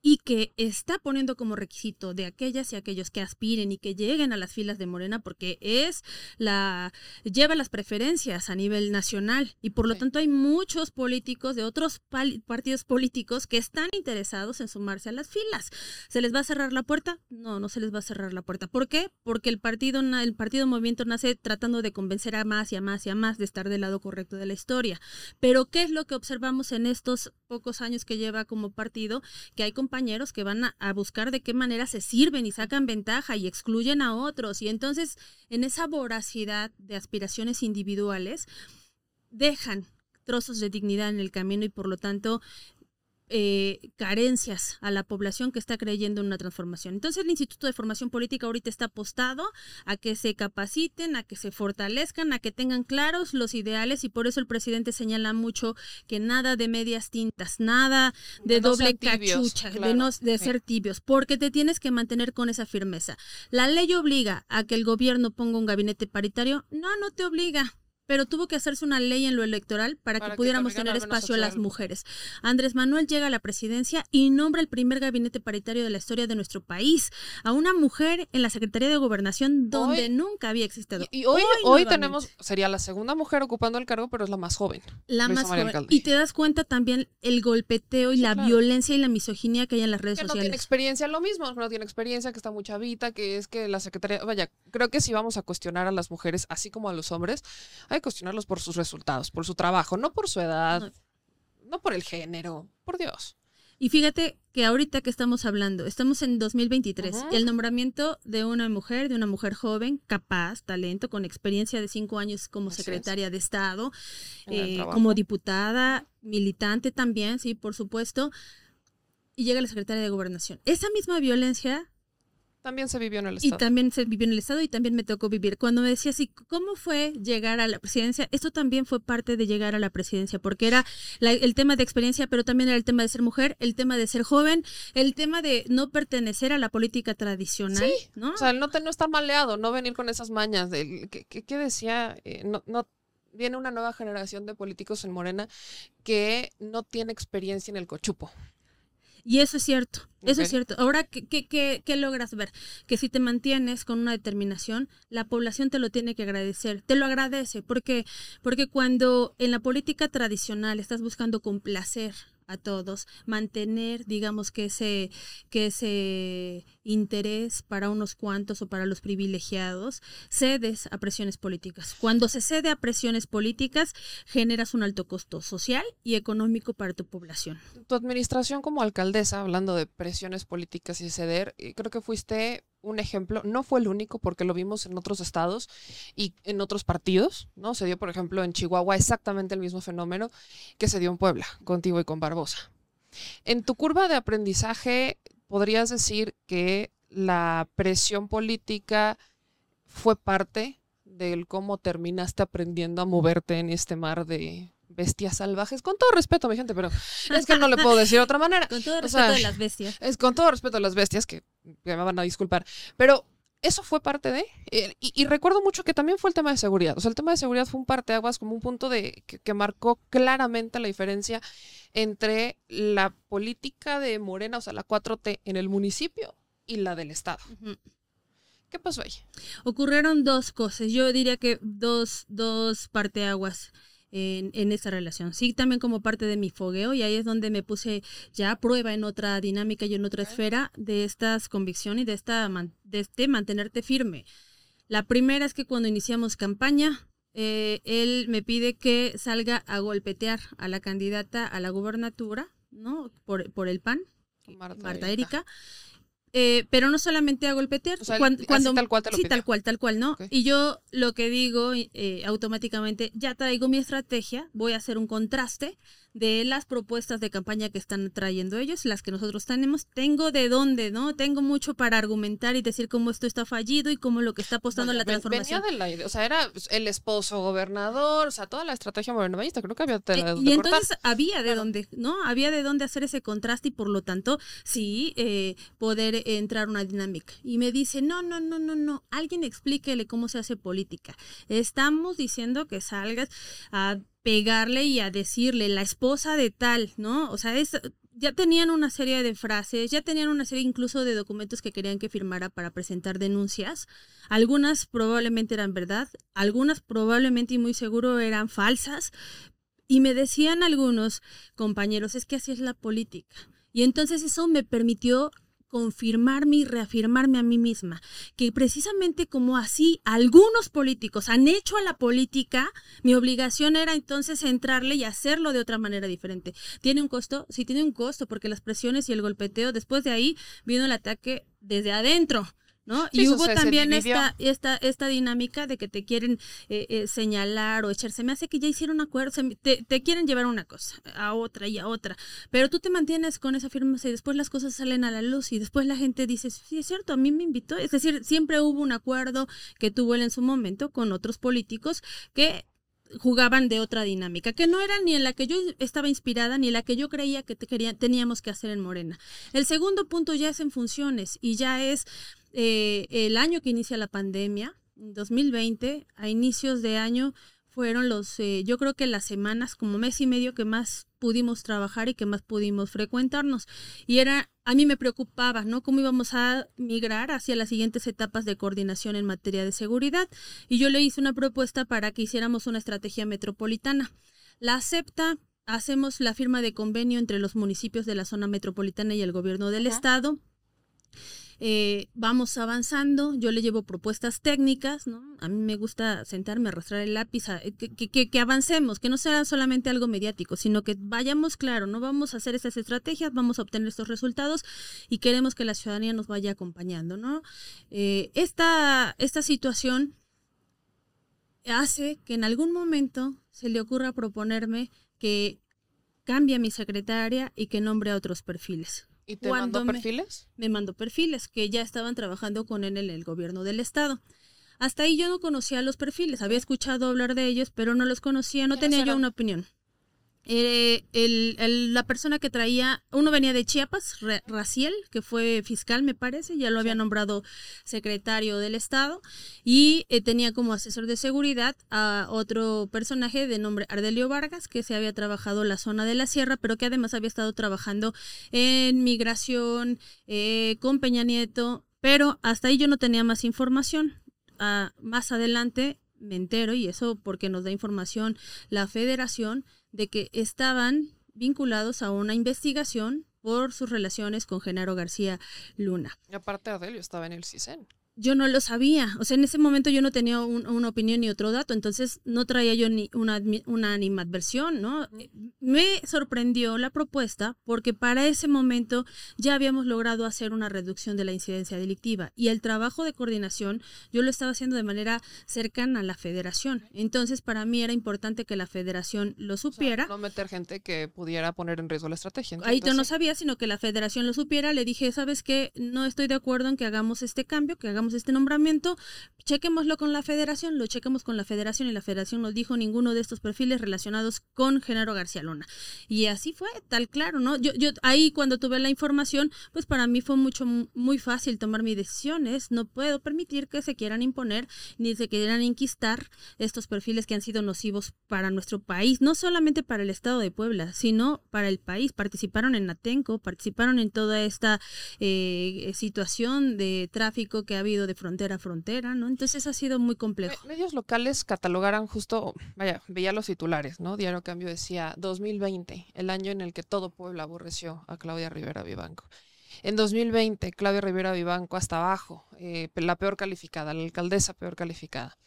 y que está poniendo como requisito de aquellas y aquellos que aspiren y que lleguen a las filas de Morena porque es la lleva las preferencias a nivel nacional y por lo tanto hay muchos políticos de otros partidos políticos que están interesados en sumarse a las filas. ¿Se les va a cerrar la puerta? No, no se les va a cerrar la puerta. ¿Por qué? Porque el partido el partido Movimiento nace tratando de convencer a más y a más y a más de estar del lado correcto de la historia. Pero ¿qué es lo que observamos en estos pocos años que lleva como partido? Que hay compañeros que van a, buscar de qué manera se sirven y sacan ventaja y excluyen a otros. Y entonces, en esa voracidad de aspiraciones individuales, dejan trozos de dignidad en el camino y por lo tanto eh, carencias a la población que está creyendo en una transformación. Entonces el Instituto de Formación Política ahorita está apostado a que se capaciten, a que se fortalezcan, a que tengan claros los ideales y por eso el presidente señala mucho que nada de medias tintas, nada de, doble cachucha, de, no, de ser tibios, porque te tienes que mantener con esa firmeza. La ley obliga a que el gobierno ponga un gabinete paritario, no, no te obliga pero tuvo que hacerse una ley en lo electoral para, que pudiéramos tener espacio a las mujeres. Andrés Manuel llega a la presidencia y nombra el primer gabinete paritario de la historia de nuestro país, a una mujer en la Secretaría de Gobernación donde nunca había existido. Y, hoy, hoy, tenemos, sería la segunda mujer ocupando el cargo, pero es la más joven. La más joven. Y te das cuenta también el golpeteo y la violencia y la misoginia que hay en las redes sociales. No tiene experiencia, lo mismo, no tiene experiencia, que está muy chavita, que es que la Secretaría, vaya, creo que si vamos a cuestionar a las mujeres, así como a los hombres, hay que cuestionarlos por sus resultados, por su trabajo, no por su edad, no, por el género, por Dios. Y fíjate, que ahorita que estamos hablando, estamos en 2023, el nombramiento de una mujer, de una mujer joven, capaz, talento, con experiencia de cinco años como secretaria de Estado, eh, como diputada, militante también, sí, por supuesto, y llega la secretaria de Gobernación. Esa misma violencia también se vivió en el Estado. Y también se vivió en el Estado y también me tocó vivir. Cuando me decía así, ¿cómo fue llegar a la presidencia? Esto también fue parte de llegar a la presidencia, porque era el tema de experiencia, pero también era el tema de ser mujer, el tema de ser joven, el tema de no pertenecer a la política tradicional. Sí, ¿no? O sea, no, no estar maleado, no venir con esas mañas. De, ¿qué, decía? Eh, no, no viene una nueva generación de políticos en Morena que no tiene experiencia en el cochupo. Y eso es cierto, eso es cierto. Ahora, ¿qué, qué, qué, logras ver? Que si te mantienes con una determinación, la población te lo tiene que agradecer, te lo agradece, porque, porque cuando en la política tradicional estás buscando complacer a todos, mantener, digamos, que ese, que ese interés para unos cuantos o para los privilegiados, cedes a presiones políticas. Cuando se cede a presiones políticas, generas un alto costo social y económico para tu población. Tu administración como alcaldesa, hablando de presiones políticas y ceder, eh, creo que fuiste un ejemplo, no fue el único porque lo vimos en otros estados y en otros partidos, ¿no? Se dio, por ejemplo, en Chihuahua exactamente el mismo fenómeno que se dio en Puebla, contigo y con Barbosa. En tu curva de aprendizaje, podrías decir que la presión política fue parte del cómo terminaste aprendiendo a moverte en este mar de bestias salvajes. Con todo respeto, mi gente, pero es que no le puedo decir de otra (laughs) manera. Con todo respeto de las bestias. Es con todo respeto de las bestias, que, me van a disculpar. Pero eso fue parte de. Eh, y, recuerdo mucho que también fue el tema de seguridad. O sea, el tema de seguridad fue un parteaguas, como un punto de que, que, marcó claramente la diferencia entre la política de Morena, o sea, la 4T en el municipio y la del Estado. ¿Qué pasó ahí? Ocurrieron dos cosas. Yo diría que dos, dos parteaguas en, en esa relación. Sí, también como parte de mi fogueo y ahí es donde me puse ya a prueba en otra dinámica y en otra esfera de estas convicciones y de, esta, de este mantenerte firme. La primera es que cuando iniciamos campaña, eh, él me pide que salga a golpetear a la candidata a la gubernatura, ¿no? Por, por el PAN, Marta, Erika. Eh, pero no solamente a golpetear, cuando, tal cual Sí, tal cual, tal cual, ¿no? Y yo lo que digo eh, automáticamente, ya traigo mi estrategia, voy a hacer un contraste de las propuestas de campaña que están trayendo ellos, las que nosotros tenemos, tengo de dónde, ¿no? Tengo mucho para argumentar y decir cómo esto está fallido y cómo lo que está apostando la transformación. Venía de o sea, era el esposo gobernador, o sea, toda la estrategia morenovista, creo que había de Y entonces había de dónde, ¿no? Había de dónde hacer ese contraste y por lo tanto, sí, eh, poder entrar una dinámica. Y me dice, no, no, no, no, no, alguien explíquele cómo se hace política. Estamos diciendo que salgas a pegarle y a decirle la esposa de tal, ¿no? O sea, es, ya tenían una serie de frases, ya tenían una serie incluso de documentos que querían que firmara para presentar denuncias. Algunas probablemente eran verdad, algunas probablemente y muy seguro eran falsas. Y me decían algunos compañeros, es que así es la política. Y entonces eso me permitió confirmarme y reafirmarme a mí misma, que precisamente como así algunos políticos han hecho a la política, mi obligación era entonces entrarle y hacerlo de otra manera diferente. ¿Tiene un costo? Sí, tiene un costo, porque las presiones y el golpeteo, después de ahí vino el ataque desde adentro ¿no? y hubo también esta, esta, esta dinámica de que te quieren eh, eh, señalar o echarse. Me hace que ya hicieron un acuerdo, te, te, quieren llevar una cosa, a otra y a otra, pero tú te mantienes con esa firma y después las cosas salen a la luz y después la gente dice, sí, es cierto, a mí me invitó. Es decir, siempre hubo un acuerdo que tuvo él en su momento con otros políticos que jugaban de otra dinámica, que no era ni en la que yo estaba inspirada ni en la que yo creía que teníamos que hacer en Morena. El segundo punto ya es en funciones y ya es eh, el año que inicia la pandemia, 2020, a inicios de año fueron los, eh, yo creo que las semanas, como mes y medio que más pudimos trabajar y que más pudimos frecuentarnos. Y era, a mí me preocupaba, ¿no? Cómo íbamos a migrar hacia las siguientes etapas de coordinación en materia de seguridad. Y yo le hice una propuesta para que hiciéramos una estrategia metropolitana. La acepta, hacemos la firma de convenio entre los municipios de la zona metropolitana y el gobierno del estado eh, vamos avanzando, yo le llevo propuestas técnicas, ¿no? A mí me gusta sentarme, arrastrar el lápiz, que, que, que, avancemos, que no sea solamente algo mediático, sino que vayamos claro, no vamos a hacer estas estrategias, vamos a obtener estos resultados y queremos que la ciudadanía nos vaya acompañando, ¿no? Eh, esta, esta situación hace que en algún momento se le ocurra proponerme que cambie a mi secretaria y que nombre a otros perfiles. ¿Y te mandó perfiles? Me, mandó perfiles que ya estaban trabajando con él en el gobierno del estado. Hasta ahí yo no conocía los perfiles, había escuchado hablar de ellos, pero no los conocía, no tenía yo una opinión. Eh, el, la persona que traía, uno venía de Chiapas, Raciel, que fue fiscal, me parece, ya lo había nombrado secretario del Estado, y eh, tenía como asesor de seguridad a otro personaje de nombre Ardelio Vargas, que se había trabajado la zona de la sierra, pero que además había estado trabajando en migración eh, con Peña Nieto, pero hasta ahí yo no tenía más información. Ah, más adelante me entero, y eso porque nos da información la federación, de que estaban vinculados a una investigación por sus relaciones con Genaro García Luna. Y aparte Adelio estaba en el CISEN yo no lo sabía. O sea, en ese momento yo no tenía una opinión ni otro dato, entonces no traía yo ni una, una animadversión, ¿no? Me sorprendió la propuesta porque para ese momento ya habíamos logrado hacer una reducción de la incidencia delictiva y el trabajo de coordinación yo lo estaba haciendo de manera cercana a la federación. Entonces, para mí era importante que la federación lo supiera. no meter gente que pudiera poner en riesgo la estrategia. Ahí yo no sabía, sino que la federación lo supiera. Le dije, ¿sabes qué? No estoy de acuerdo en que hagamos este cambio, que hagamos este nombramiento, chequémoslo con la federación, lo chequemos con la federación y la federación nos dijo ninguno de estos perfiles relacionados con Genaro García Luna. Y así fue, tal claro, ¿no? Yo, yo ahí cuando tuve la información, pues para mí fue mucho, muy fácil tomar mis decisiones. No puedo permitir que se quieran imponer ni se quieran inquistar estos perfiles que han sido nocivos para nuestro país, no solamente para el estado de Puebla, sino para el país. Participaron en Atenco, participaron en toda esta eh, situación de tráfico que ha habido de frontera a frontera, ¿no? Entonces ha sido muy complejo. Medios locales catalogaran justo, vaya, veía los titulares, ¿no? Diario Cambio decía 2020, el año en el que todo Puebla aborreció a Claudia Rivera Vivanco. En 2020, Claudia Rivera Vivanco hasta abajo, eh, la peor calificada, la alcaldesa peor calificada.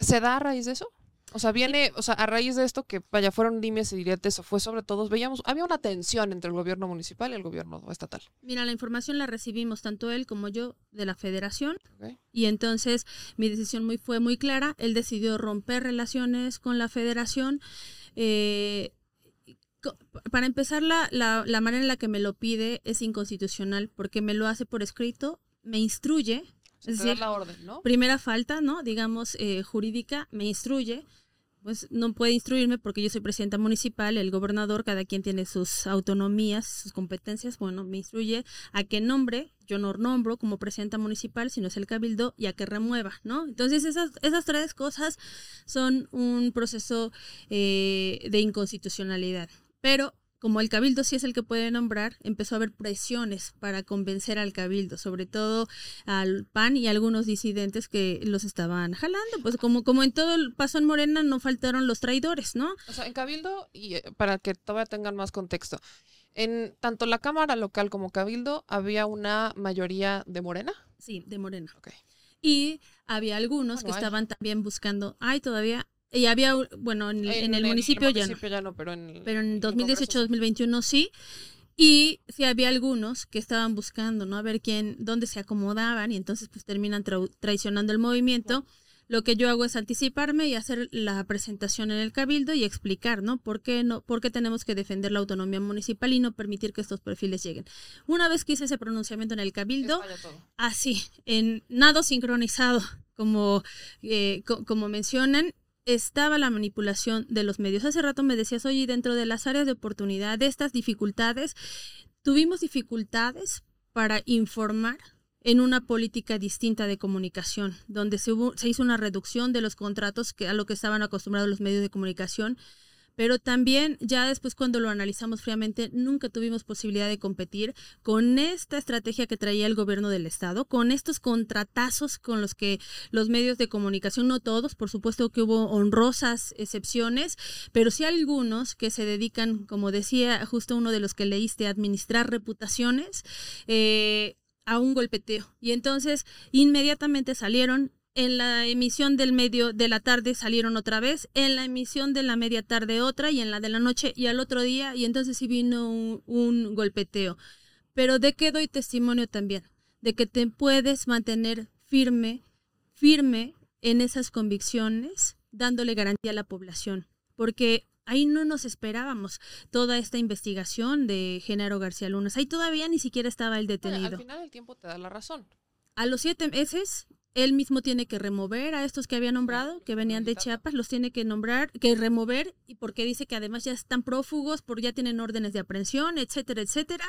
¿Se da a raíz de eso? O sea, viene, o sea, a raíz de esto que vaya, fueron dimes y diretes, fue sobre todo, veíamos, había una tensión entre el gobierno municipal y el gobierno estatal. Mira, la información la recibimos tanto él como yo de la federación. Y entonces mi decisión muy, fue muy clara. Él decidió romper relaciones con la federación. Eh, para empezar, la, la, manera en la que me lo pide es inconstitucional porque me lo hace por escrito, me instruye. es decir, la orden, ¿no? Primera falta, ¿no? Digamos, eh, jurídica, me instruye pues no puede instruirme porque yo soy presidenta municipal, el gobernador, cada quien tiene sus autonomías, sus competencias, bueno, me instruye a qué nombre, yo no nombro como presidenta municipal, sino es el cabildo, y a que remueva, ¿no? Entonces esas, esas tres cosas son un proceso eh, de inconstitucionalidad. Pero como el cabildo sí es el que puede nombrar, empezó a haber presiones para convencer al cabildo, sobre todo al PAN y algunos disidentes que los estaban jalando. Pues como, como en todo el paso en Morena no faltaron los traidores, ¿no? O sea, en cabildo, y eh, para que todavía tengan más contexto, en tanto la Cámara local como cabildo había una mayoría de Morena. Sí, de Morena. Okay. Y había algunos que estaban también buscando, ay, todavía y había, bueno, en, el, municipio, ya, no. pero en, pero en 2018-2021 sí. Y sí había algunos que estaban buscando, ¿no? A ver quién, dónde se acomodaban y entonces pues terminan traicionando el movimiento. Lo que yo hago es anticiparme y hacer la presentación en el cabildo y explicar, ¿no? ¿Por qué, no, por qué tenemos que defender la autonomía municipal y no permitir que estos perfiles lleguen. Una vez que hice ese pronunciamiento en el cabildo, así, en nado sincronizado, como, eh, como mencionan, estaba la manipulación de los medios. Hace rato me decías, oye, dentro de las áreas de oportunidad, de estas dificultades, tuvimos dificultades para informar en una política distinta de comunicación, donde se, hubo, se hizo una reducción de los contratos que, a lo que estaban acostumbrados los medios de comunicación pero también ya después cuando lo analizamos fríamente, nunca tuvimos posibilidad de competir con esta estrategia que traía el gobierno del Estado, con estos contratazos con los que los medios de comunicación, no todos, por supuesto que hubo honrosas excepciones, pero sí algunos que se dedican, como decía justo uno de los que leíste, a administrar reputaciones. Eh, a un golpeteo. Y entonces inmediatamente salieron en la emisión del medio de la tarde salieron otra vez, en la emisión de la media tarde otra y en la de la noche y al otro día y entonces sí vino un, un golpeteo. Pero de qué doy testimonio también, de que te puedes mantener firme, firme en esas convicciones, dándole garantía a la población, porque ahí no nos esperábamos toda esta investigación de Genaro García Lunas, ahí todavía ni siquiera estaba el detenido. al final el tiempo te da la razón. A los siete meses él mismo tiene que remover a estos que había nombrado, que venían de Chiapas, los tiene que nombrar, que remover, y porque dice que además ya están prófugos, porque ya tienen órdenes de aprehensión, etcétera, etcétera.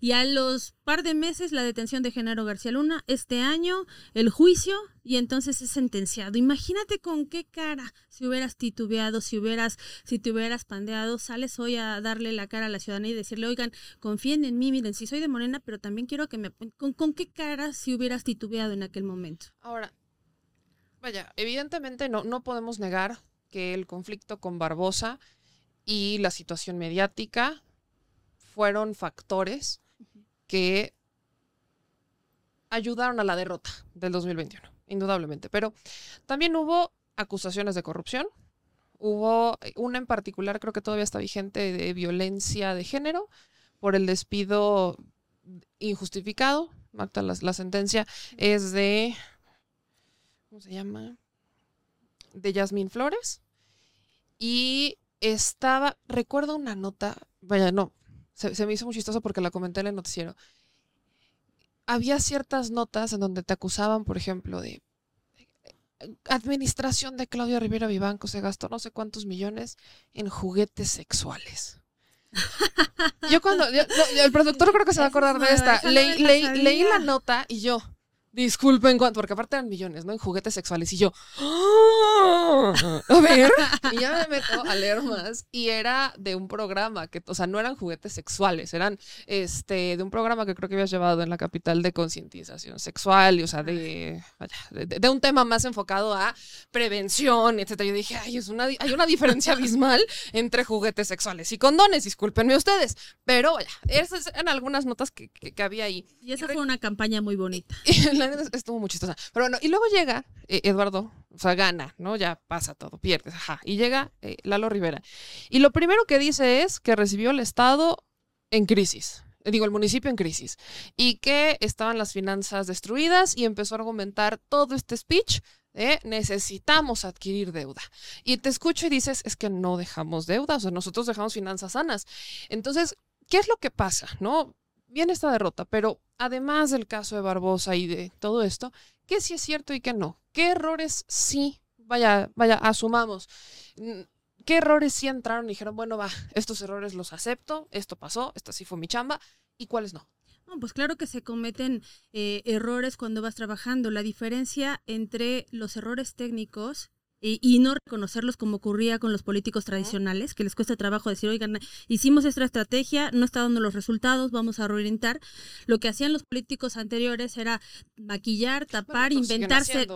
Y a los par de meses la detención de Genaro García Luna, este año el juicio, y entonces es sentenciado. Imagínate con qué cara, si hubieras titubeado, si hubieras, si te hubieras pandeado, sales hoy a darle la cara a la ciudadanía y decirle, oigan, confíen en mí, miren, si soy de Morena, pero también quiero que me... ¿Con, con qué cara si hubieras titubeado en aquel momento? Ahora, vaya, evidentemente no, no podemos negar que el conflicto con Barbosa y la situación mediática fueron factores que ayudaron a la derrota del 2021, indudablemente. Pero también hubo acusaciones de corrupción, hubo una en particular, creo que todavía está vigente, de violencia de género por el despido injustificado. Marta, la, la sentencia es de ¿cómo se llama? De Yasmín Flores. Y estaba, recuerdo una nota, vaya, no, se, me hizo muy chistoso porque la comenté en el noticiero. Había ciertas notas en donde te acusaban, por ejemplo, de administración de Claudia Rivera Vivanco se gastó no sé cuántos millones en juguetes sexuales. Yo cuando, el productor creo que se va a acordar de esta, leí la nota y yo, Disculpen, porque aparte eran millones, ¿no? En juguetes sexuales. Y yo, ¡Ah! a ver. (laughs) Y ya me meto a leer más. Y era de un programa que, o sea, no eran juguetes sexuales, eran este, de un programa que creo que habías llevado en la capital de concientización sexual, y, o sea, de, de, un tema más enfocado a prevención, etc. Yo dije, ay, es una, hay una diferencia abismal entre juguetes sexuales y condones, discúlpenme ustedes. Pero vaya, esas eran algunas notas que, que, había ahí. Y esa fue una campaña muy bonita. (laughs) estuvo muy chistosa. Pero bueno, y luego llega eh, Eduardo, o sea, gana, ¿no? Ya pasa todo, pierdes, ajá. Y llega eh, Lalo Rivera. Y lo primero que dice es que recibió el Estado en crisis. Eh, digo, el municipio en crisis. Y que estaban las finanzas destruidas y empezó a argumentar todo este speech necesitamos adquirir deuda. Y te escucho y dices, es que no dejamos deuda, o sea, nosotros dejamos finanzas sanas. Entonces, ¿qué es lo que pasa? ¿No? Viene esta derrota, pero además del caso de Barbosa y de todo esto, ¿qué sí es cierto y qué no? ¿Qué errores sí, vaya, vaya, asumamos? ¿Qué errores sí entraron y dijeron, bueno, va, estos errores los acepto, esto pasó, esta sí fue mi chamba, y cuáles no? No, pues claro que se cometen eh, errores cuando vas trabajando. La diferencia entre los errores técnicos y, no reconocerlos como ocurría con los políticos tradicionales, que les cuesta trabajo decir, oigan, hicimos esta estrategia, no está dando los resultados, vamos a reorientar. Lo que hacían los políticos anteriores era maquillar, tapar, inventarse.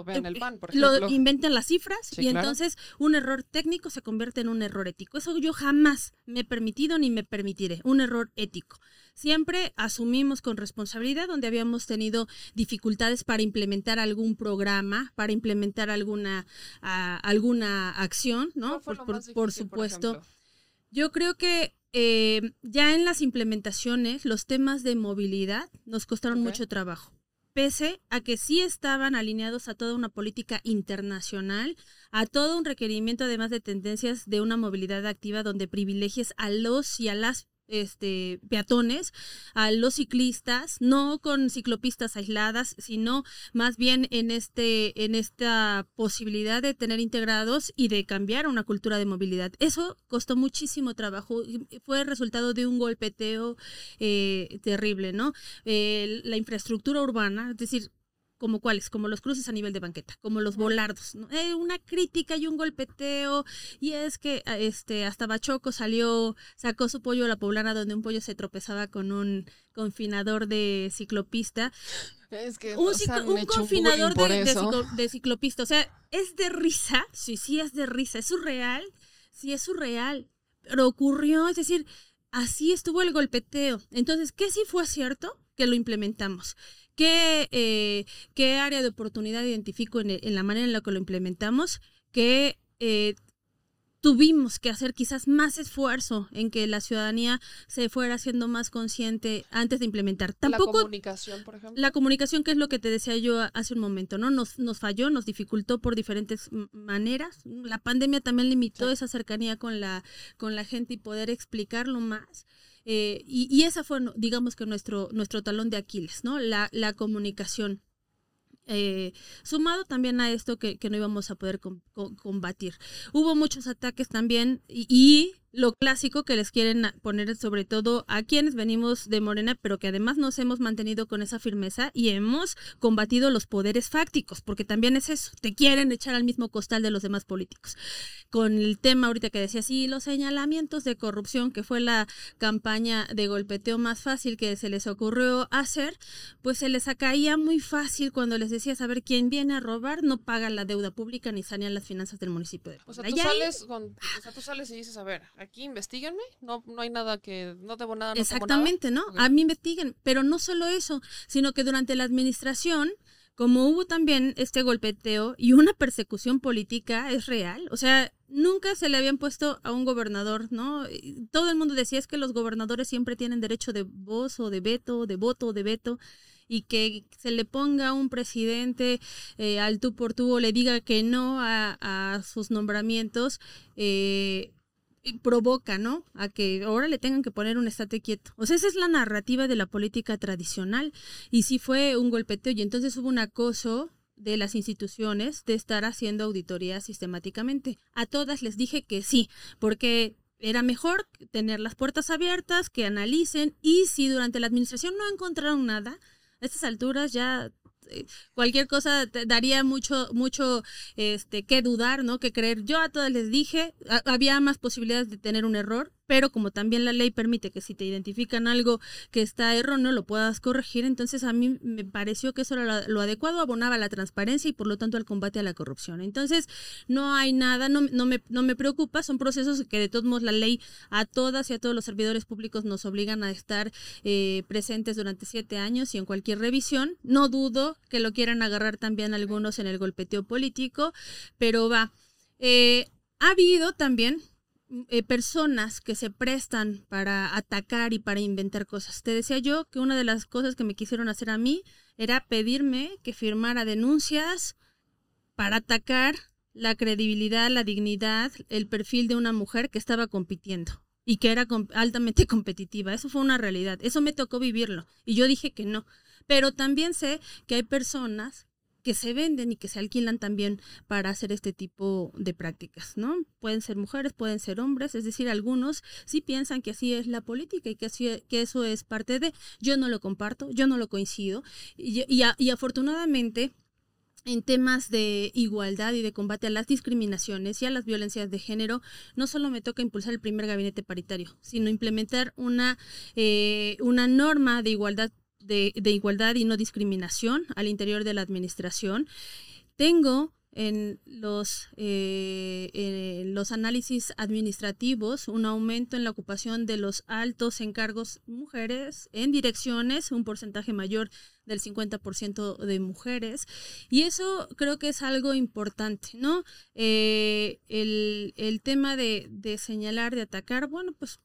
lo inventan las cifras y entonces un error técnico se convierte en un error ético. Eso yo jamás me he permitido ni me permitiré, un error ético siempre asumimos con responsabilidad donde habíamos tenido dificultades para implementar algún programa, para implementar alguna, alguna acción, ¿no? Por, supuesto. Yo creo que eh, ya en las implementaciones los temas de movilidad nos costaron mucho trabajo pese a que sí estaban alineados a toda una política internacional, a todo un requerimiento además de tendencias de una movilidad activa donde privilegies a los y a las este, peatones, a los ciclistas, no con ciclopistas aisladas, sino más bien en, este, en esta posibilidad de tener integrados y de cambiar una cultura de movilidad. Eso costó muchísimo trabajo, fue resultado de un golpeteo eh, terrible, ¿no? la infraestructura urbana, es decir, como cuáles, como los cruces a nivel de banqueta, como los volardos, eh, una crítica y un golpeteo, y es que ah, este hasta Bachoco salió, sacó su pollo a la poblana donde un pollo se tropezaba con un confinador de ciclopista. Es que un, confinador de, de, ciclopista, o sea, es de risa, sí, sí es de risa, es surreal, sí es surreal, pero ocurrió, es decir, así estuvo el golpeteo. Entonces, ¿qué sí fue cierto? Que lo implementamos. ¿Qué, eh, qué área de oportunidad identifico en, en, la manera en la que lo implementamos? Que eh, tuvimos que hacer quizás más esfuerzo en que la ciudadanía se fuera siendo más consciente antes de implementar. Tampoco, la comunicación, por ejemplo. La comunicación, que es lo que te decía yo hace un momento, ¿no? Nos, nos falló, nos dificultó por diferentes maneras. La pandemia también limitó esa cercanía con la, con la gente y poder explicarlo más. Eh, y, y, esa fue, digamos que nuestro, nuestro talón de Aquiles, ¿no? La, la comunicación. Eh, sumado también a esto que, no íbamos a poder combatir. Hubo muchos ataques también y lo clásico que les quieren poner sobre todo a quienes venimos de Morena, pero que además nos hemos mantenido con esa firmeza y hemos combatido los poderes fácticos, porque también es eso, te quieren echar al mismo costal de los demás políticos. Con el tema ahorita que decía, sí, los señalamientos de corrupción, que fue la campaña de golpeteo más fácil que se les ocurrió hacer, pues se les caía muy fácil cuando les decía, saber quién viene a robar no paga la deuda pública ni sanea las finanzas del municipio de O sea, tú sales, con, o sea, tú sales y dices, a ver, aquí investiguenme, no, no hay nada que, no debo nada. No Exactamente, ¿no? A mí investiguen, pero no solo eso, sino que durante la administración, como hubo también este golpeteo y una persecución política, es real, o sea, nunca se le habían puesto a un gobernador, ¿no? Todo el mundo decía es que los gobernadores siempre tienen derecho de voz o de veto, de voto o de veto y que se le ponga a un presidente eh, al tú por tú o le diga que no a, a sus nombramientos, eh, provoca, ¿no? A que ahora le tengan que poner un estate quieto. O sea, esa es la narrativa de la política tradicional. Y sí fue un golpeteo y entonces hubo un acoso de las instituciones de estar haciendo auditoría sistemáticamente. A todas les dije que sí, porque era mejor tener las puertas abiertas, que analicen y si durante la administración no encontraron nada, a estas alturas ya cualquier cosa daría mucho, mucho este, que dudar, ¿no? Que creer. Yo a todas les dije, había más posibilidades de tener un error, pero como también la ley permite que si te identifican algo que está erróneo lo puedas corregir, entonces a mí me pareció que eso era lo adecuado, abonaba la transparencia y por lo tanto al combate a la corrupción. Entonces no hay nada, no, no, me, no me preocupa, son procesos que de todos modos la ley a todas y a todos los servidores públicos nos obligan a estar eh, presentes durante siete años y en cualquier revisión. No dudo que lo quieran agarrar también algunos en el golpeteo político, pero va. Eh, ha habido también eh, personas que se prestan para atacar y para inventar cosas. Te decía yo que una de las cosas que me quisieron hacer a mí era pedirme que firmara denuncias para atacar la credibilidad, la dignidad, el perfil de una mujer que estaba compitiendo y que era altamente (laughs) competitiva. Eso fue una realidad. Eso me tocó vivirlo. Y yo dije que no. Pero también sé que hay personas que se venden y que se alquilan también para hacer este tipo de prácticas, ¿no? Pueden ser mujeres, pueden ser hombres, es decir, algunos sí piensan que así es la política y que, así, que eso es parte de, yo no lo comparto, yo no lo coincido y, y afortunadamente en temas de igualdad y de combate a las discriminaciones y a las violencias de género, no solo me toca impulsar el primer gabinete paritario, sino implementar una, eh, una norma de igualdad de, igualdad y no discriminación al interior de la administración. Tengo en los, eh, los análisis administrativos un aumento en la ocupación de los altos encargos mujeres en direcciones, un porcentaje mayor del 50% de mujeres. Y eso creo que es algo importante, ¿no? Eh, el, el, tema de, de señalar, de atacar, bueno, pues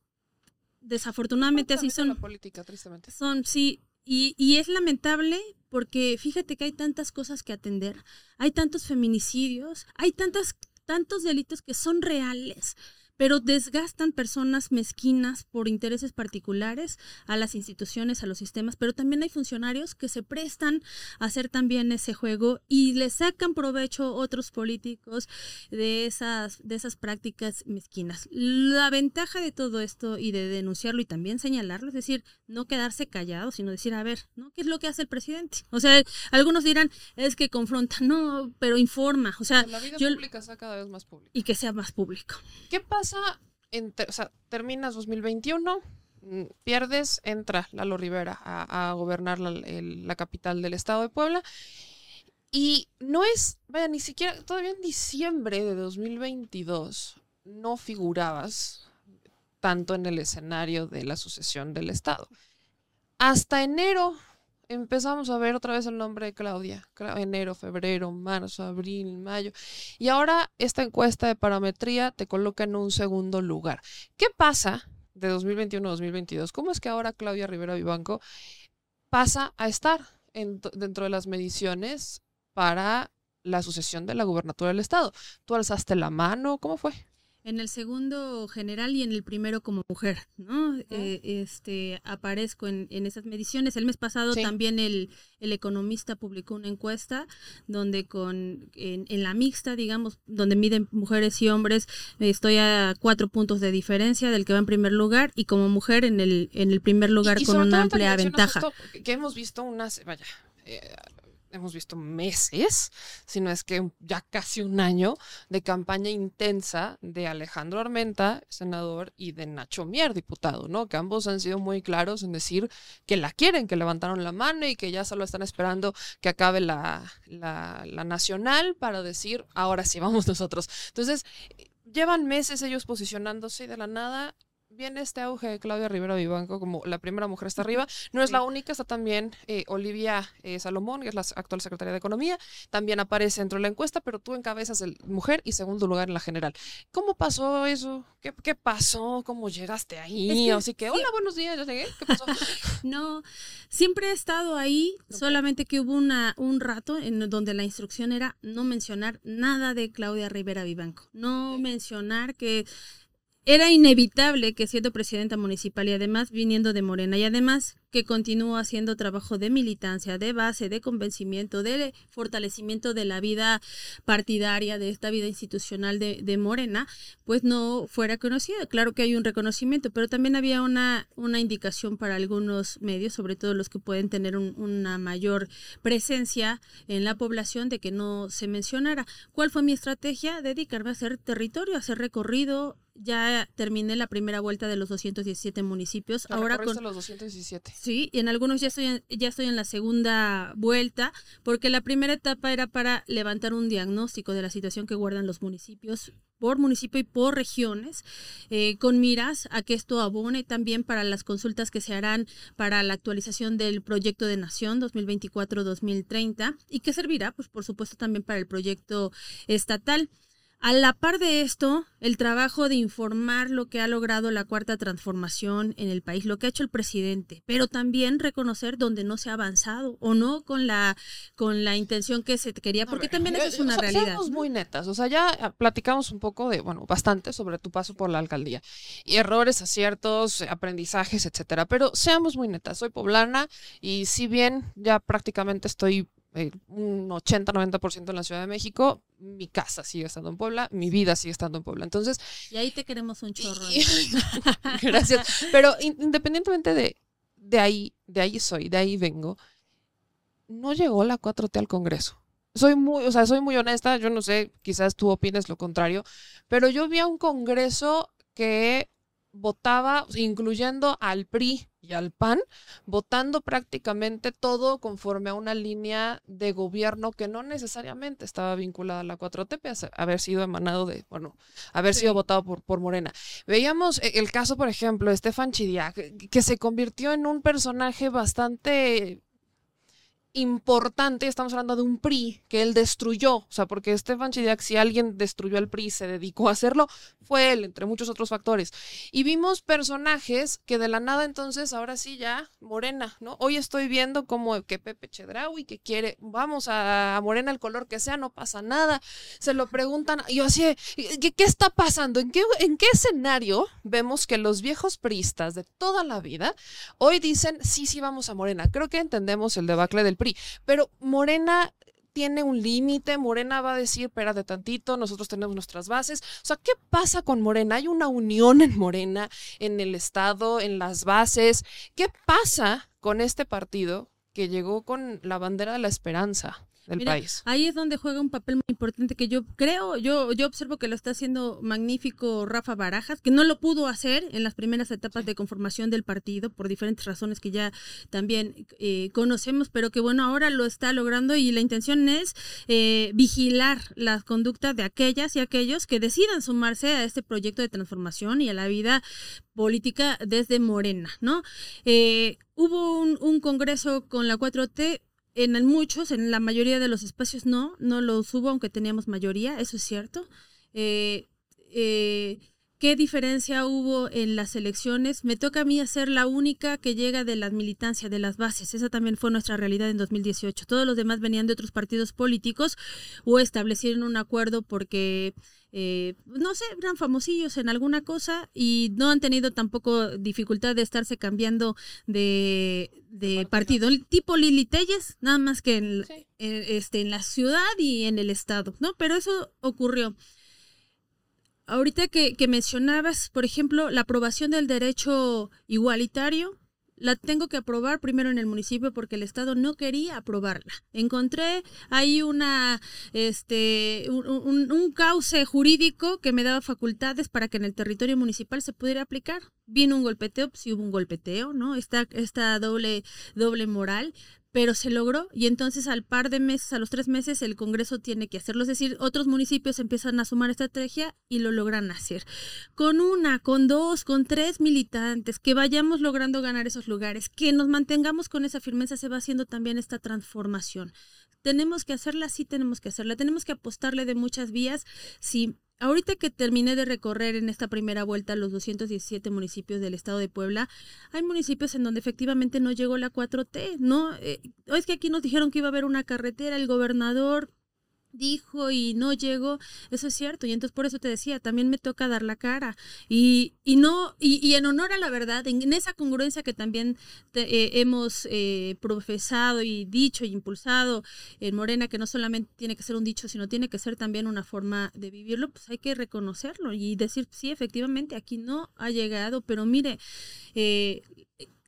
desafortunadamente así son. La política, tristemente. Son, sí, y, y, es lamentable porque fíjate que hay tantas cosas que atender, hay tantos feminicidios, hay tantas, tantos delitos que son reales, pero desgastan personas mezquinas por intereses particulares a las instituciones, a los sistemas, pero también hay funcionarios que se prestan a hacer también ese juego y le sacan provecho otros políticos de esas, de esas prácticas mezquinas. La ventaja de todo esto y de denunciarlo y también señalarlo, es decir, no quedarse callado, sino decir, a ver, ¿no? ¿Qué es lo que hace el presidente? O sea, algunos dirán, es que confronta, no, pero informa. O sea, la vida pública sea cada vez más pública. Y que sea más público. ¿Qué pasa? O sea, terminas 2021, mm, pierdes, entra Lalo Rivera a, gobernar la, capital del estado de Puebla. Y no es, vaya, ni siquiera, todavía en diciembre de 2022 no figurabas tanto en el escenario de la sucesión del Estado. hasta enero empezamos a ver otra vez el nombre de Claudia. Enero, febrero, marzo, abril, mayo. Y ahora esta encuesta de parametría te coloca en un segundo lugar. ¿Qué pasa de 2021 a 2022? ¿Cómo es que ahora Claudia Rivera Vivanco pasa a estar dentro de las mediciones para la sucesión de la gubernatura del Estado? ¿Tú alzaste la mano? ¿Cómo fue? En el segundo general y en el primero como mujer, ¿no? Eh, este, aparezco en, esas mediciones. El mes pasado también el, el, economista publicó una encuesta donde con en, la mixta, digamos, donde miden mujeres y hombres, estoy a cuatro puntos de diferencia del que va en primer lugar y como mujer en el, en el primer lugar con una amplia ventaja. que hemos visto unas, vaya, eh, hemos visto meses, sino es que ya casi un año de campaña intensa de Alejandro Armenta, senador, y de Nacho Mier, diputado, ¿no? Que ambos han sido muy claros en decir que la quieren, que levantaron la mano y que ya solo están esperando que acabe la, la, la nacional para decir, ahora sí, vamos nosotros. Entonces, llevan meses ellos posicionándose de la nada viene este auge de Claudia Rivera Vivanco como la primera mujer está arriba. No es la única, está también eh, Olivia eh, Salomón, que es la actual secretaria de Economía. También aparece dentro de la encuesta, pero tú encabezas el mujer y segundo lugar en la general. ¿Cómo pasó eso? ¿Qué, qué pasó? ¿Cómo llegaste ahí? Así que, hola, buenos días, ya llegué. ¿Qué pasó? (laughs) no, siempre he estado ahí, solamente que hubo una, un rato en donde la instrucción era no mencionar nada de Claudia Rivera Vivanco. No mencionar que era inevitable que siendo presidenta municipal y además viniendo de Morena y además que continúa haciendo trabajo de militancia, de base, de convencimiento, de fortalecimiento de la vida partidaria, de esta vida institucional de, Morena, pues no fuera conocida. Claro que hay un reconocimiento, pero también había una, una indicación para algunos medios, sobre todo los que pueden tener una mayor presencia en la población, de que no se mencionara. ¿Cuál fue mi estrategia? Dedicarme a hacer territorio, a hacer recorrido, ya terminé la primera vuelta de los 217 municipios. Ahora con los 217. Sí, y en algunos ya estoy en, ya estoy en la segunda vuelta, porque la primera etapa era para levantar un diagnóstico de la situación que guardan los municipios por municipio y por regiones, eh, con miras a que esto abone también para las consultas que se harán para la actualización del proyecto de nación 2024-2030 y que servirá, pues por supuesto, también para el proyecto estatal. A la par de esto, el trabajo de informar lo que ha logrado la cuarta transformación en el país, lo que ha hecho el presidente, pero también reconocer donde no se ha avanzado o no con la con la intención que se quería, porque también eso es una realidad. Somos muy netas, o sea, ya platicamos un poco de, bueno, bastante sobre tu paso por la alcaldía y errores, aciertos, aprendizajes, etcétera, pero seamos muy netas. Soy poblana y si bien ya prácticamente estoy eh, un 80-90% en la Ciudad de México, mi casa sigue estando en Puebla, mi vida sigue estando en Puebla. Entonces... Y ahí te queremos un chorro. (laughs) gracias. Pero independientemente de, de ahí, de ahí soy, de ahí vengo, no llegó la 4T al Congreso. Soy muy, o sea, soy muy honesta, yo no sé, quizás tú opines lo contrario, pero yo vi a un Congreso que votaba, incluyendo al PRI y al PAN, votando prácticamente todo conforme a una línea de gobierno que no necesariamente estaba vinculada a la 4T, haber sido emanado de, bueno, haber sido votado por, por Morena. Veíamos e, el caso, por ejemplo, de Estefan Chidiac, que se convirtió en un personaje bastante importante, estamos hablando de un PRI que él destruyó, o sea, porque Estefan Chidiac, si alguien destruyó el PRI y se dedicó a hacerlo, fue él, entre muchos otros factores. Y vimos personajes que de la nada entonces, ahora sí ya, Morena, ¿no? Hoy estoy viendo como que Pepe Chedraui que quiere, vamos a, Morena el color que sea, no pasa nada. Se lo preguntan, yo así, ¿qué, qué está pasando? ¿En qué, ¿En qué escenario vemos que los viejos priistas de toda la vida hoy dicen, sí, sí, vamos a Morena? Creo que entendemos el debacle del PRI, pero Morena tiene un límite, Morena va a decir, espérate tantito, nosotros tenemos nuestras bases. O sea, ¿qué pasa con Morena? Hay una unión en Morena, en el Estado, en las bases. ¿Qué pasa con este partido que llegó con la bandera de la esperanza? Del país. Ahí es donde juega un papel muy importante que yo creo, yo, yo observo que lo está haciendo magnífico Rafa Barajas, que no lo pudo hacer en las primeras etapas de conformación del partido por diferentes razones que ya también eh, conocemos, pero que bueno, ahora lo está logrando y la intención es eh, vigilar la conducta de aquellas y aquellos que decidan sumarse a este proyecto de transformación y a la vida política desde Morena, ¿no? Eh, hubo un, un congreso con la 4T en muchos, en la mayoría de los espacios no, no los hubo, aunque teníamos mayoría, eso es cierto. Eh, eh, ¿Qué diferencia hubo en las elecciones? Me toca a mí ser la única que llega de la militancia, de las bases. Esa también fue nuestra realidad en 2018. Todos los demás venían de otros partidos políticos o establecieron un acuerdo porque, eh, no sé, eran famosillos en alguna cosa y no han tenido tampoco dificultad de estarse cambiando de, partido. Tipo Lili Telles, nada más que en, este, en la ciudad y en el estado, ¿no? Pero eso ocurrió. Ahorita que, mencionabas, por ejemplo, la aprobación del derecho igualitario, la tengo que aprobar primero en el municipio porque el Estado no quería aprobarla. Encontré ahí una, este, un, cauce jurídico que me daba facultades para que en el territorio municipal se pudiera aplicar. Vino un golpeteo, pues sí hubo un golpeteo, ¿no? Esta, esta doble, doble moral, pero se logró y entonces al par de meses, a los tres meses, el Congreso tiene que hacerlo. Es decir, otros municipios empiezan a sumar estrategia y lo logran hacer. Con una, con dos, con tres militantes, que vayamos logrando ganar esos lugares, que nos mantengamos con esa firmeza, se va haciendo también esta transformación. Tenemos que hacerla, sí tenemos que hacerla. Tenemos que apostarle de muchas vías. Sí, Ahorita que terminé de recorrer en esta primera vuelta los 217 municipios del estado de Puebla, hay municipios en donde efectivamente no llegó la 4T, ¿no? Eh, es que aquí nos dijeron que iba a haber una carretera, el gobernador dijo y no llegó, eso es cierto, y entonces por eso te decía, también me toca dar la cara, y, y no, y, y en honor a la verdad, en, esa congruencia que también eh, hemos eh, profesado y dicho y impulsado en Morena, que no solamente tiene que ser un dicho, sino tiene que ser también una forma de vivirlo, pues hay que reconocerlo y decir, sí, efectivamente, aquí no ha llegado, pero mire, eh,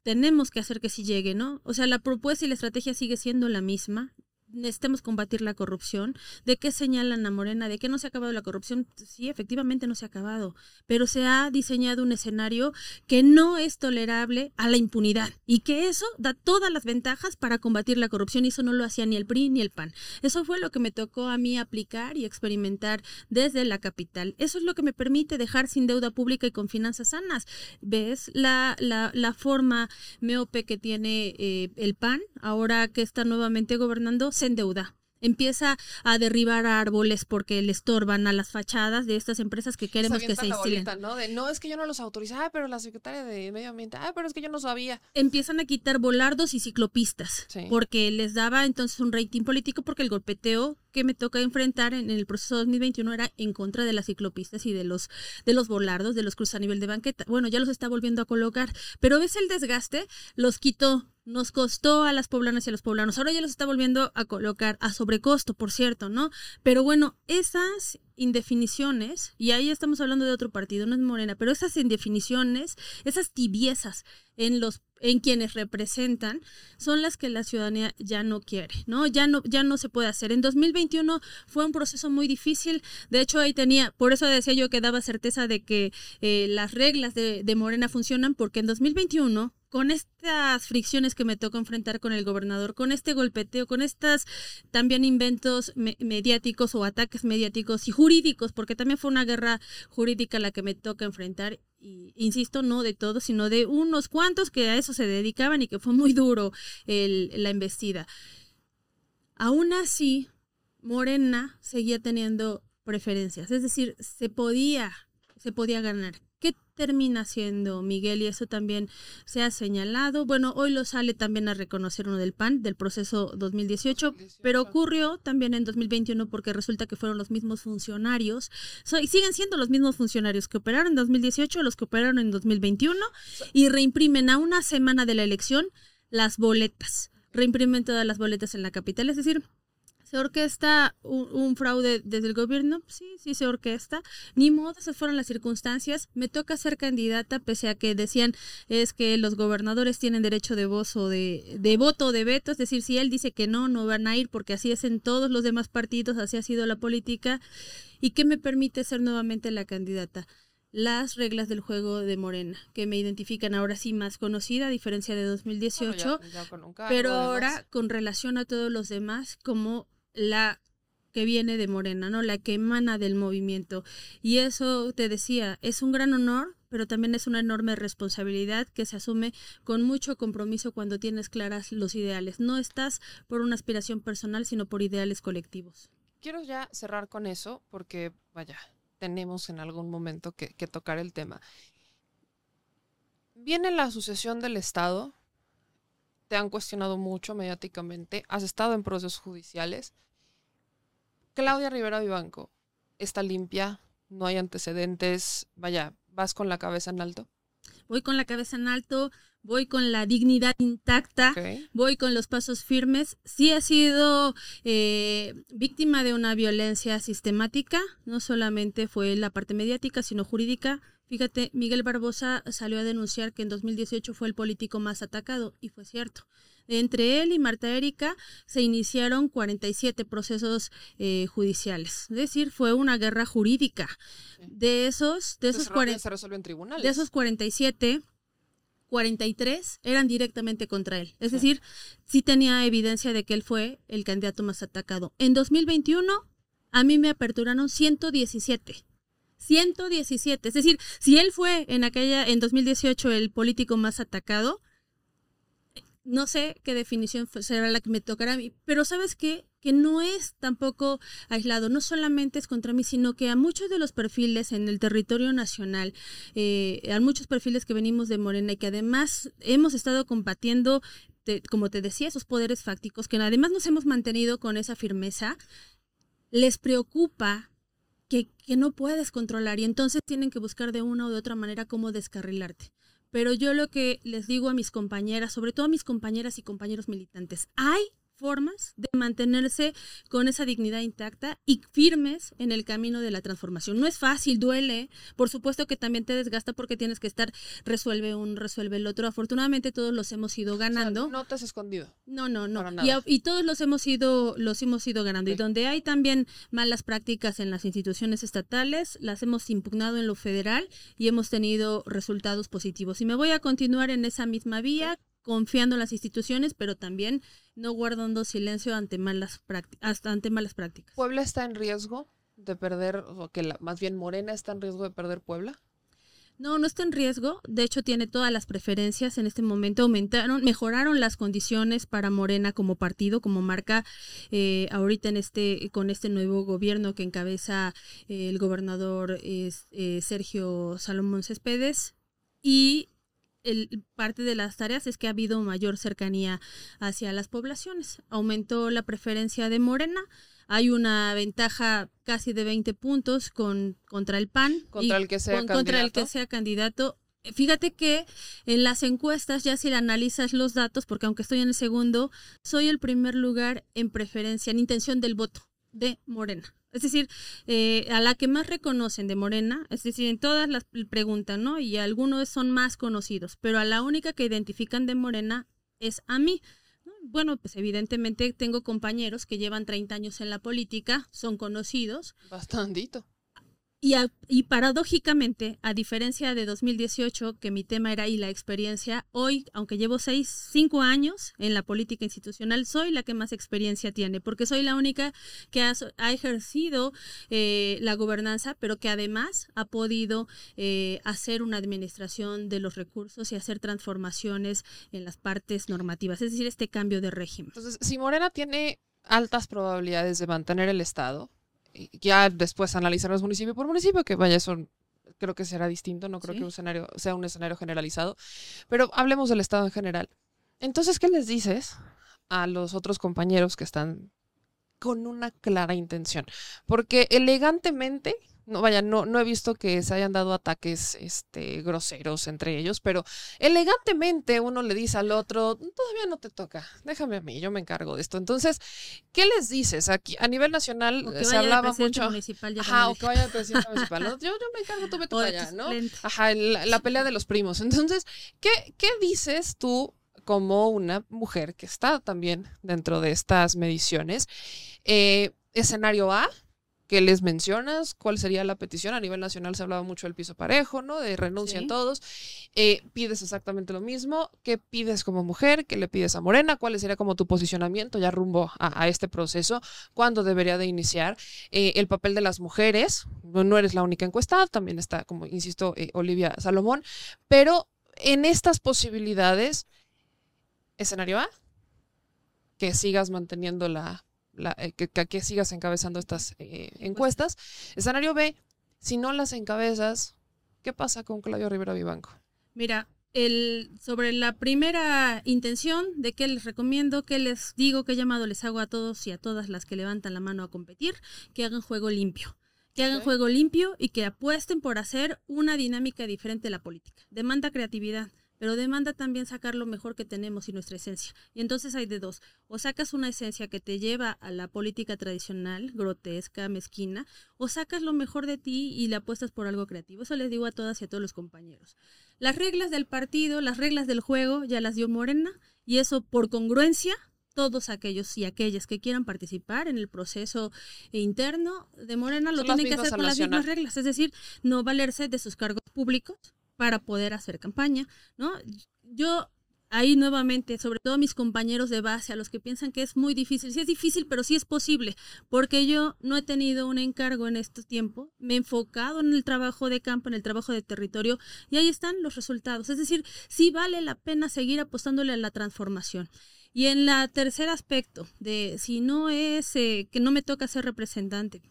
tenemos que hacer que sí llegue, ¿no? O sea, la propuesta y la estrategia sigue siendo la misma necesitamos combatir la corrupción. ¿De qué señalan a Morena? ¿De qué no se ha acabado la corrupción? Sí, efectivamente no se ha acabado, pero se ha diseñado un escenario que no es tolerable a la impunidad y que eso da todas las ventajas para combatir la corrupción y eso no lo hacía ni el PRI ni el PAN. Eso fue lo que me tocó a mí aplicar y experimentar desde la capital. Eso es lo que me permite dejar sin deuda pública y con finanzas sanas. ¿Ves la, la, la forma meope que tiene eh, el PAN ahora que está nuevamente gobernando? Se endeuda empieza a derribar árboles porque le estorban a las fachadas de estas empresas que queremos que se instalen. ¿no? no, es que yo no los autorizaba, pero la secretaria de Medio Ambiente, ah, pero es que yo no sabía. Empiezan a quitar volardos y ciclopistas porque les daba entonces un rating político porque el golpeteo que me toca enfrentar en el proceso 2021 era en contra de las ciclopistas y de los de los volardos, de los cruces a nivel de banqueta. Bueno, ya los está volviendo a colocar, pero ves el desgaste, los quitó nos costó a las poblanas y a los poblanos. Ahora ya los está volviendo a colocar a sobrecosto, por cierto, ¿no? Pero bueno, esas indefiniciones, y ahí estamos hablando de otro partido, no es Morena, pero esas indefiniciones, esas tibiezas en los en quienes representan son las que la ciudadanía ya no quiere, ¿no? Ya no ya no se puede hacer. En 2021 fue un proceso muy difícil. De hecho, ahí tenía, por eso decía yo que daba certeza de que eh, las reglas de, de Morena funcionan, porque en 2021 con estas fricciones que me tocó enfrentar con el gobernador, con este golpeteo, con estas también inventos mediáticos o ataques mediáticos y jurídicos, porque también fue una guerra jurídica la que me toca enfrentar, y, insisto, no de todos, sino de unos cuantos que a eso se dedicaban y que fue muy duro el, la embestida. Aún así, Morena seguía teniendo preferencias, es decir, se podía, se podía ganar. ¿Qué termina siendo Miguel? Y eso también se ha señalado. Bueno, hoy lo sale también a reconocer uno del PAN, del proceso 2018, pero ocurrió también en 2021 porque resulta que fueron los mismos funcionarios, y siguen siendo los mismos funcionarios que operaron en 2018, los que operaron en 2021, y reimprimen a una semana de la elección las boletas. Reimprimen todas las boletas en la capital, es decir, ¿Se orquesta un, fraude desde el gobierno? Sí, sí se orquesta. Ni modo, esas fueron las circunstancias. Me toca ser candidata, pese a que decían es que los gobernadores tienen derecho de voz o de, de voto o de veto. Es decir, si él dice que no, no van a ir porque así es en todos los demás partidos, así ha sido la política. ¿Y qué me permite ser nuevamente la candidata? las reglas del juego de Morena, que me identifican ahora sí más conocida, a diferencia de 2018, pero ahora con relación a todos los demás como la que viene de Morena, ¿no? La que emana del movimiento. Y eso te decía, es un gran honor, pero también es una enorme responsabilidad que se asume con mucho compromiso cuando tienes claras los ideales. No estás por una aspiración personal, sino por ideales colectivos. Quiero ya cerrar con eso, porque vaya, tenemos en algún momento que, tocar el tema. Viene la sucesión del Estado, te han cuestionado mucho mediáticamente, has estado en procesos judiciales. Claudia Rivera Vivanco está limpia, no hay antecedentes, vaya, vas con la cabeza en alto. Voy con la cabeza en alto, voy con la dignidad intacta, voy con los pasos firmes. Sí he sido eh, víctima de una violencia sistemática, no solamente fue la parte mediática, sino jurídica. Fíjate, Miguel Barbosa salió a denunciar que en 2018 fue el político más atacado, y fue cierto. Entre él y Marta Erika se iniciaron 47 procesos eh, judiciales. Es decir, fue una guerra jurídica. De esos, de esos, se en tribunales. De esos 47, 43 eran directamente contra él. Es decir, sí tenía evidencia de que él fue el candidato más atacado. En 2021, a mí me aperturaron 117. 117. Es decir, si él fue en aquella, en 2018, el político más atacado, no sé qué definición será la que me tocará a mí, pero ¿sabes qué? Que no es tampoco aislado, no solamente es contra mí, sino que a muchos de los perfiles en el territorio nacional, eh, a muchos perfiles que venimos de Morena y que además hemos estado combatiendo, como te decía, esos poderes fácticos, que además nos hemos mantenido con esa firmeza, les preocupa que, no puedes controlar y entonces tienen que buscar de una o de otra manera cómo descarrilarte. Pero yo lo que les digo a mis compañeras, sobre todo a mis compañeras y compañeros militantes, hay formas de mantenerse con esa dignidad intacta y firmes en el camino de la transformación. No es fácil, duele, por supuesto que también te desgasta porque tienes que estar resuelve un, resuelve el otro. Afortunadamente todos los hemos ido ganando. no te has escondido. No, no, no. Y, todos los hemos ido los hemos ido ganando y donde hay también malas prácticas en las instituciones estatales, las hemos impugnado en lo federal y hemos tenido resultados positivos. Y me voy a continuar en esa misma vía confiando en las instituciones, pero también no guardando silencio ante malas, hasta ante malas prácticas. ¿Puebla está en riesgo de perder, o que más bien Morena está en riesgo de perder Puebla? No, no está en riesgo. De hecho, tiene todas las preferencias. En este momento aumentaron, mejoraron las condiciones para Morena como partido, como marca. Eh, ahorita en este, con este nuevo gobierno que encabeza eh, el gobernador eh, Sergio Salomón Céspedes. Y el, parte de las tareas es que ha habido mayor cercanía hacia las poblaciones. Aumentó la preferencia de Morena. Hay una ventaja casi de 20 puntos con, contra el PAN. Contra el que sea candidato. Contra el que sea candidato. Fíjate que en las encuestas, ya si analizas los datos, porque aunque estoy en el segundo, soy el primer lugar en preferencia, en intención del voto de Morena. Es decir, eh, a la que más reconocen de Morena, es decir, en todas las preguntas, ¿no? Y algunos son más conocidos, pero a la única que identifican de Morena es a mí. Bueno, pues evidentemente tengo compañeros que llevan 30 años en la política, son conocidos. Bastantito. Y, y, paradójicamente, a diferencia de 2018, que mi tema era y la experiencia, hoy, aunque llevo seis, cinco años en la política institucional, soy la que más experiencia tiene, porque soy la única que ha, ejercido eh, la gobernanza, pero que además ha podido eh, hacer una administración de los recursos y hacer transformaciones en las partes normativas, es decir, este cambio de régimen. Entonces, si Morena tiene altas probabilidades de mantener el Estado, ya después analizarlos municipio por municipio, que vaya, eso creo que será distinto, no creo que un escenario, sea un escenario generalizado, pero hablemos del Estado en general. Entonces, ¿qué les dices a los otros compañeros que están con una clara intención? Porque elegantemente no vaya, no, no he visto que se hayan dado ataques este, groseros entre ellos, pero elegantemente uno le dice al otro, todavía no te toca, déjame a mí, yo me encargo de esto. Entonces, ¿qué les dices? Aquí, a nivel nacional se hablaba mucho. Municipal, ajá, o que vaya al presidente municipal. Yo, yo, me encargo, tú vete (laughs) para allá, ¿no? Ajá, la, pelea de los primos. Entonces, ¿qué, qué dices tú como una mujer que está también dentro de estas mediciones? Eh, escenario A, ¿Qué les mencionas? ¿Cuál sería la petición? A nivel nacional se hablaba mucho del piso parejo, ¿no? De renuncia todos. Eh, pides exactamente lo mismo. ¿Qué pides como mujer? ¿Qué le pides a Morena? ¿Cuál sería como tu posicionamiento ya rumbo a, este proceso? ¿Cuándo debería de iniciar? Eh, el papel de las mujeres. No, eres la única encuestada, también está, como insisto, eh, Olivia Salomón. Pero en estas posibilidades, escenario A, que sigas manteniendo la eh, que, sigas encabezando estas eh, encuestas. Escenario B, si no las encabezas, ¿qué pasa con Claudio Rivera Vivanco? Mira, el, sobre la primera intención de que les recomiendo, que les digo, qué llamado les hago a todos y a todas las que levantan la mano a competir, que hagan juego limpio. Que hagan juego limpio y que apuesten por hacer una dinámica diferente de la política. Demanda creatividad pero demanda también sacar lo mejor que tenemos y nuestra esencia. Y entonces hay de dos, o sacas una esencia que te lleva a la política tradicional, grotesca, mezquina, o sacas lo mejor de ti y le apuestas por algo creativo. Eso les digo a todas y a todos los compañeros. Las reglas del partido, las reglas del juego ya las dio Morena y eso por congruencia todos aquellos y aquellas que quieran participar en el proceso interno de Morena lo tienen que hacer con las mismas reglas, es decir, no valerse de sus cargos públicos para poder hacer campaña, ¿no? Yo ahí nuevamente, sobre todo mis compañeros de base, a los que piensan que es muy difícil, sí es difícil, pero sí es posible, porque yo no he tenido un encargo en este tiempo, me he enfocado en el trabajo de campo, en el trabajo de territorio, y ahí están los resultados. Es decir, sí vale la pena seguir apostándole a la transformación. Y en la tercer aspecto, de si no es eh, que no me toca ser representante,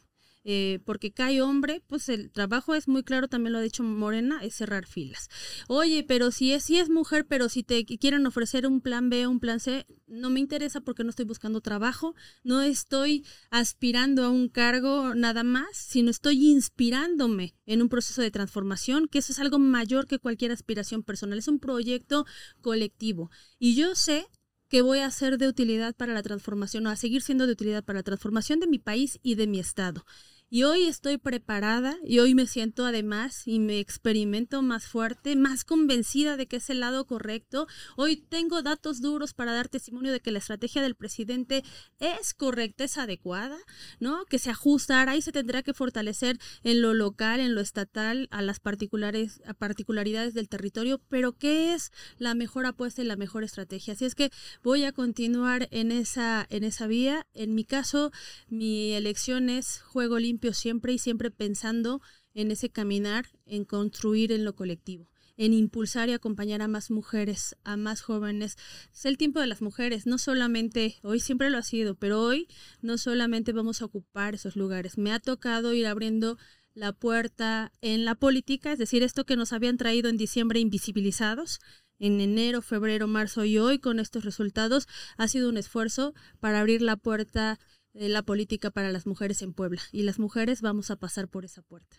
eh, porque cae hombre, pues el trabajo es muy claro, también lo ha dicho Morena, es cerrar filas. Oye, pero si es, si es mujer, pero si te quieren ofrecer un plan B un plan C, no me interesa porque no estoy buscando trabajo, no estoy aspirando a un cargo nada más, sino estoy inspirándome en un proceso de transformación, que eso es algo mayor que cualquier aspiración personal, es un proyecto colectivo. Y yo sé que voy a ser de utilidad para la transformación o a seguir siendo de utilidad para la transformación de mi país y de mi estado. Y hoy estoy preparada y hoy me siento además y me experimento más fuerte, más convencida de que es el lado correcto. Hoy tengo datos duros para dar testimonio de que la estrategia del presidente es correcta, es adecuada, ¿no? Que se ajustará y se tendrá que fortalecer en lo local, en lo estatal, a las particulares, particularidades del territorio, pero ¿qué es la mejor apuesta y la mejor estrategia? Así es que voy a continuar en esa, en esa vía. En mi caso, mi elección es juego limpio siempre y siempre pensando en ese caminar, en construir en lo colectivo en impulsar y acompañar a más mujeres, a más jóvenes. Es el tiempo de las mujeres, no solamente, hoy siempre lo ha sido, pero hoy no solamente vamos a ocupar esos lugares. Me ha tocado ir abriendo la puerta en la política, es decir, esto que nos habían traído en diciembre invisibilizados, en enero, febrero, marzo y hoy con estos resultados, ha sido un esfuerzo para abrir la puerta la política para las mujeres en Puebla. Y las mujeres vamos a pasar por esa puerta.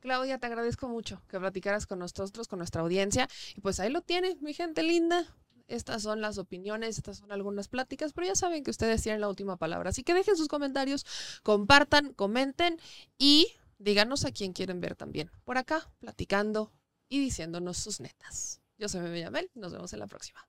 Claudia, te agradezco mucho que platicaras con nosotros, con nuestra audiencia. Y pues ahí lo tiene, mi gente linda. Estas son las opiniones, estas son algunas pláticas, pero ya saben que ustedes tienen la última palabra. Así que dejen sus comentarios, compartan, comenten y díganos a quién quieren ver también. Por acá, platicando y diciéndonos sus netas. Yo soy Bella Mel, nos vemos en la próxima.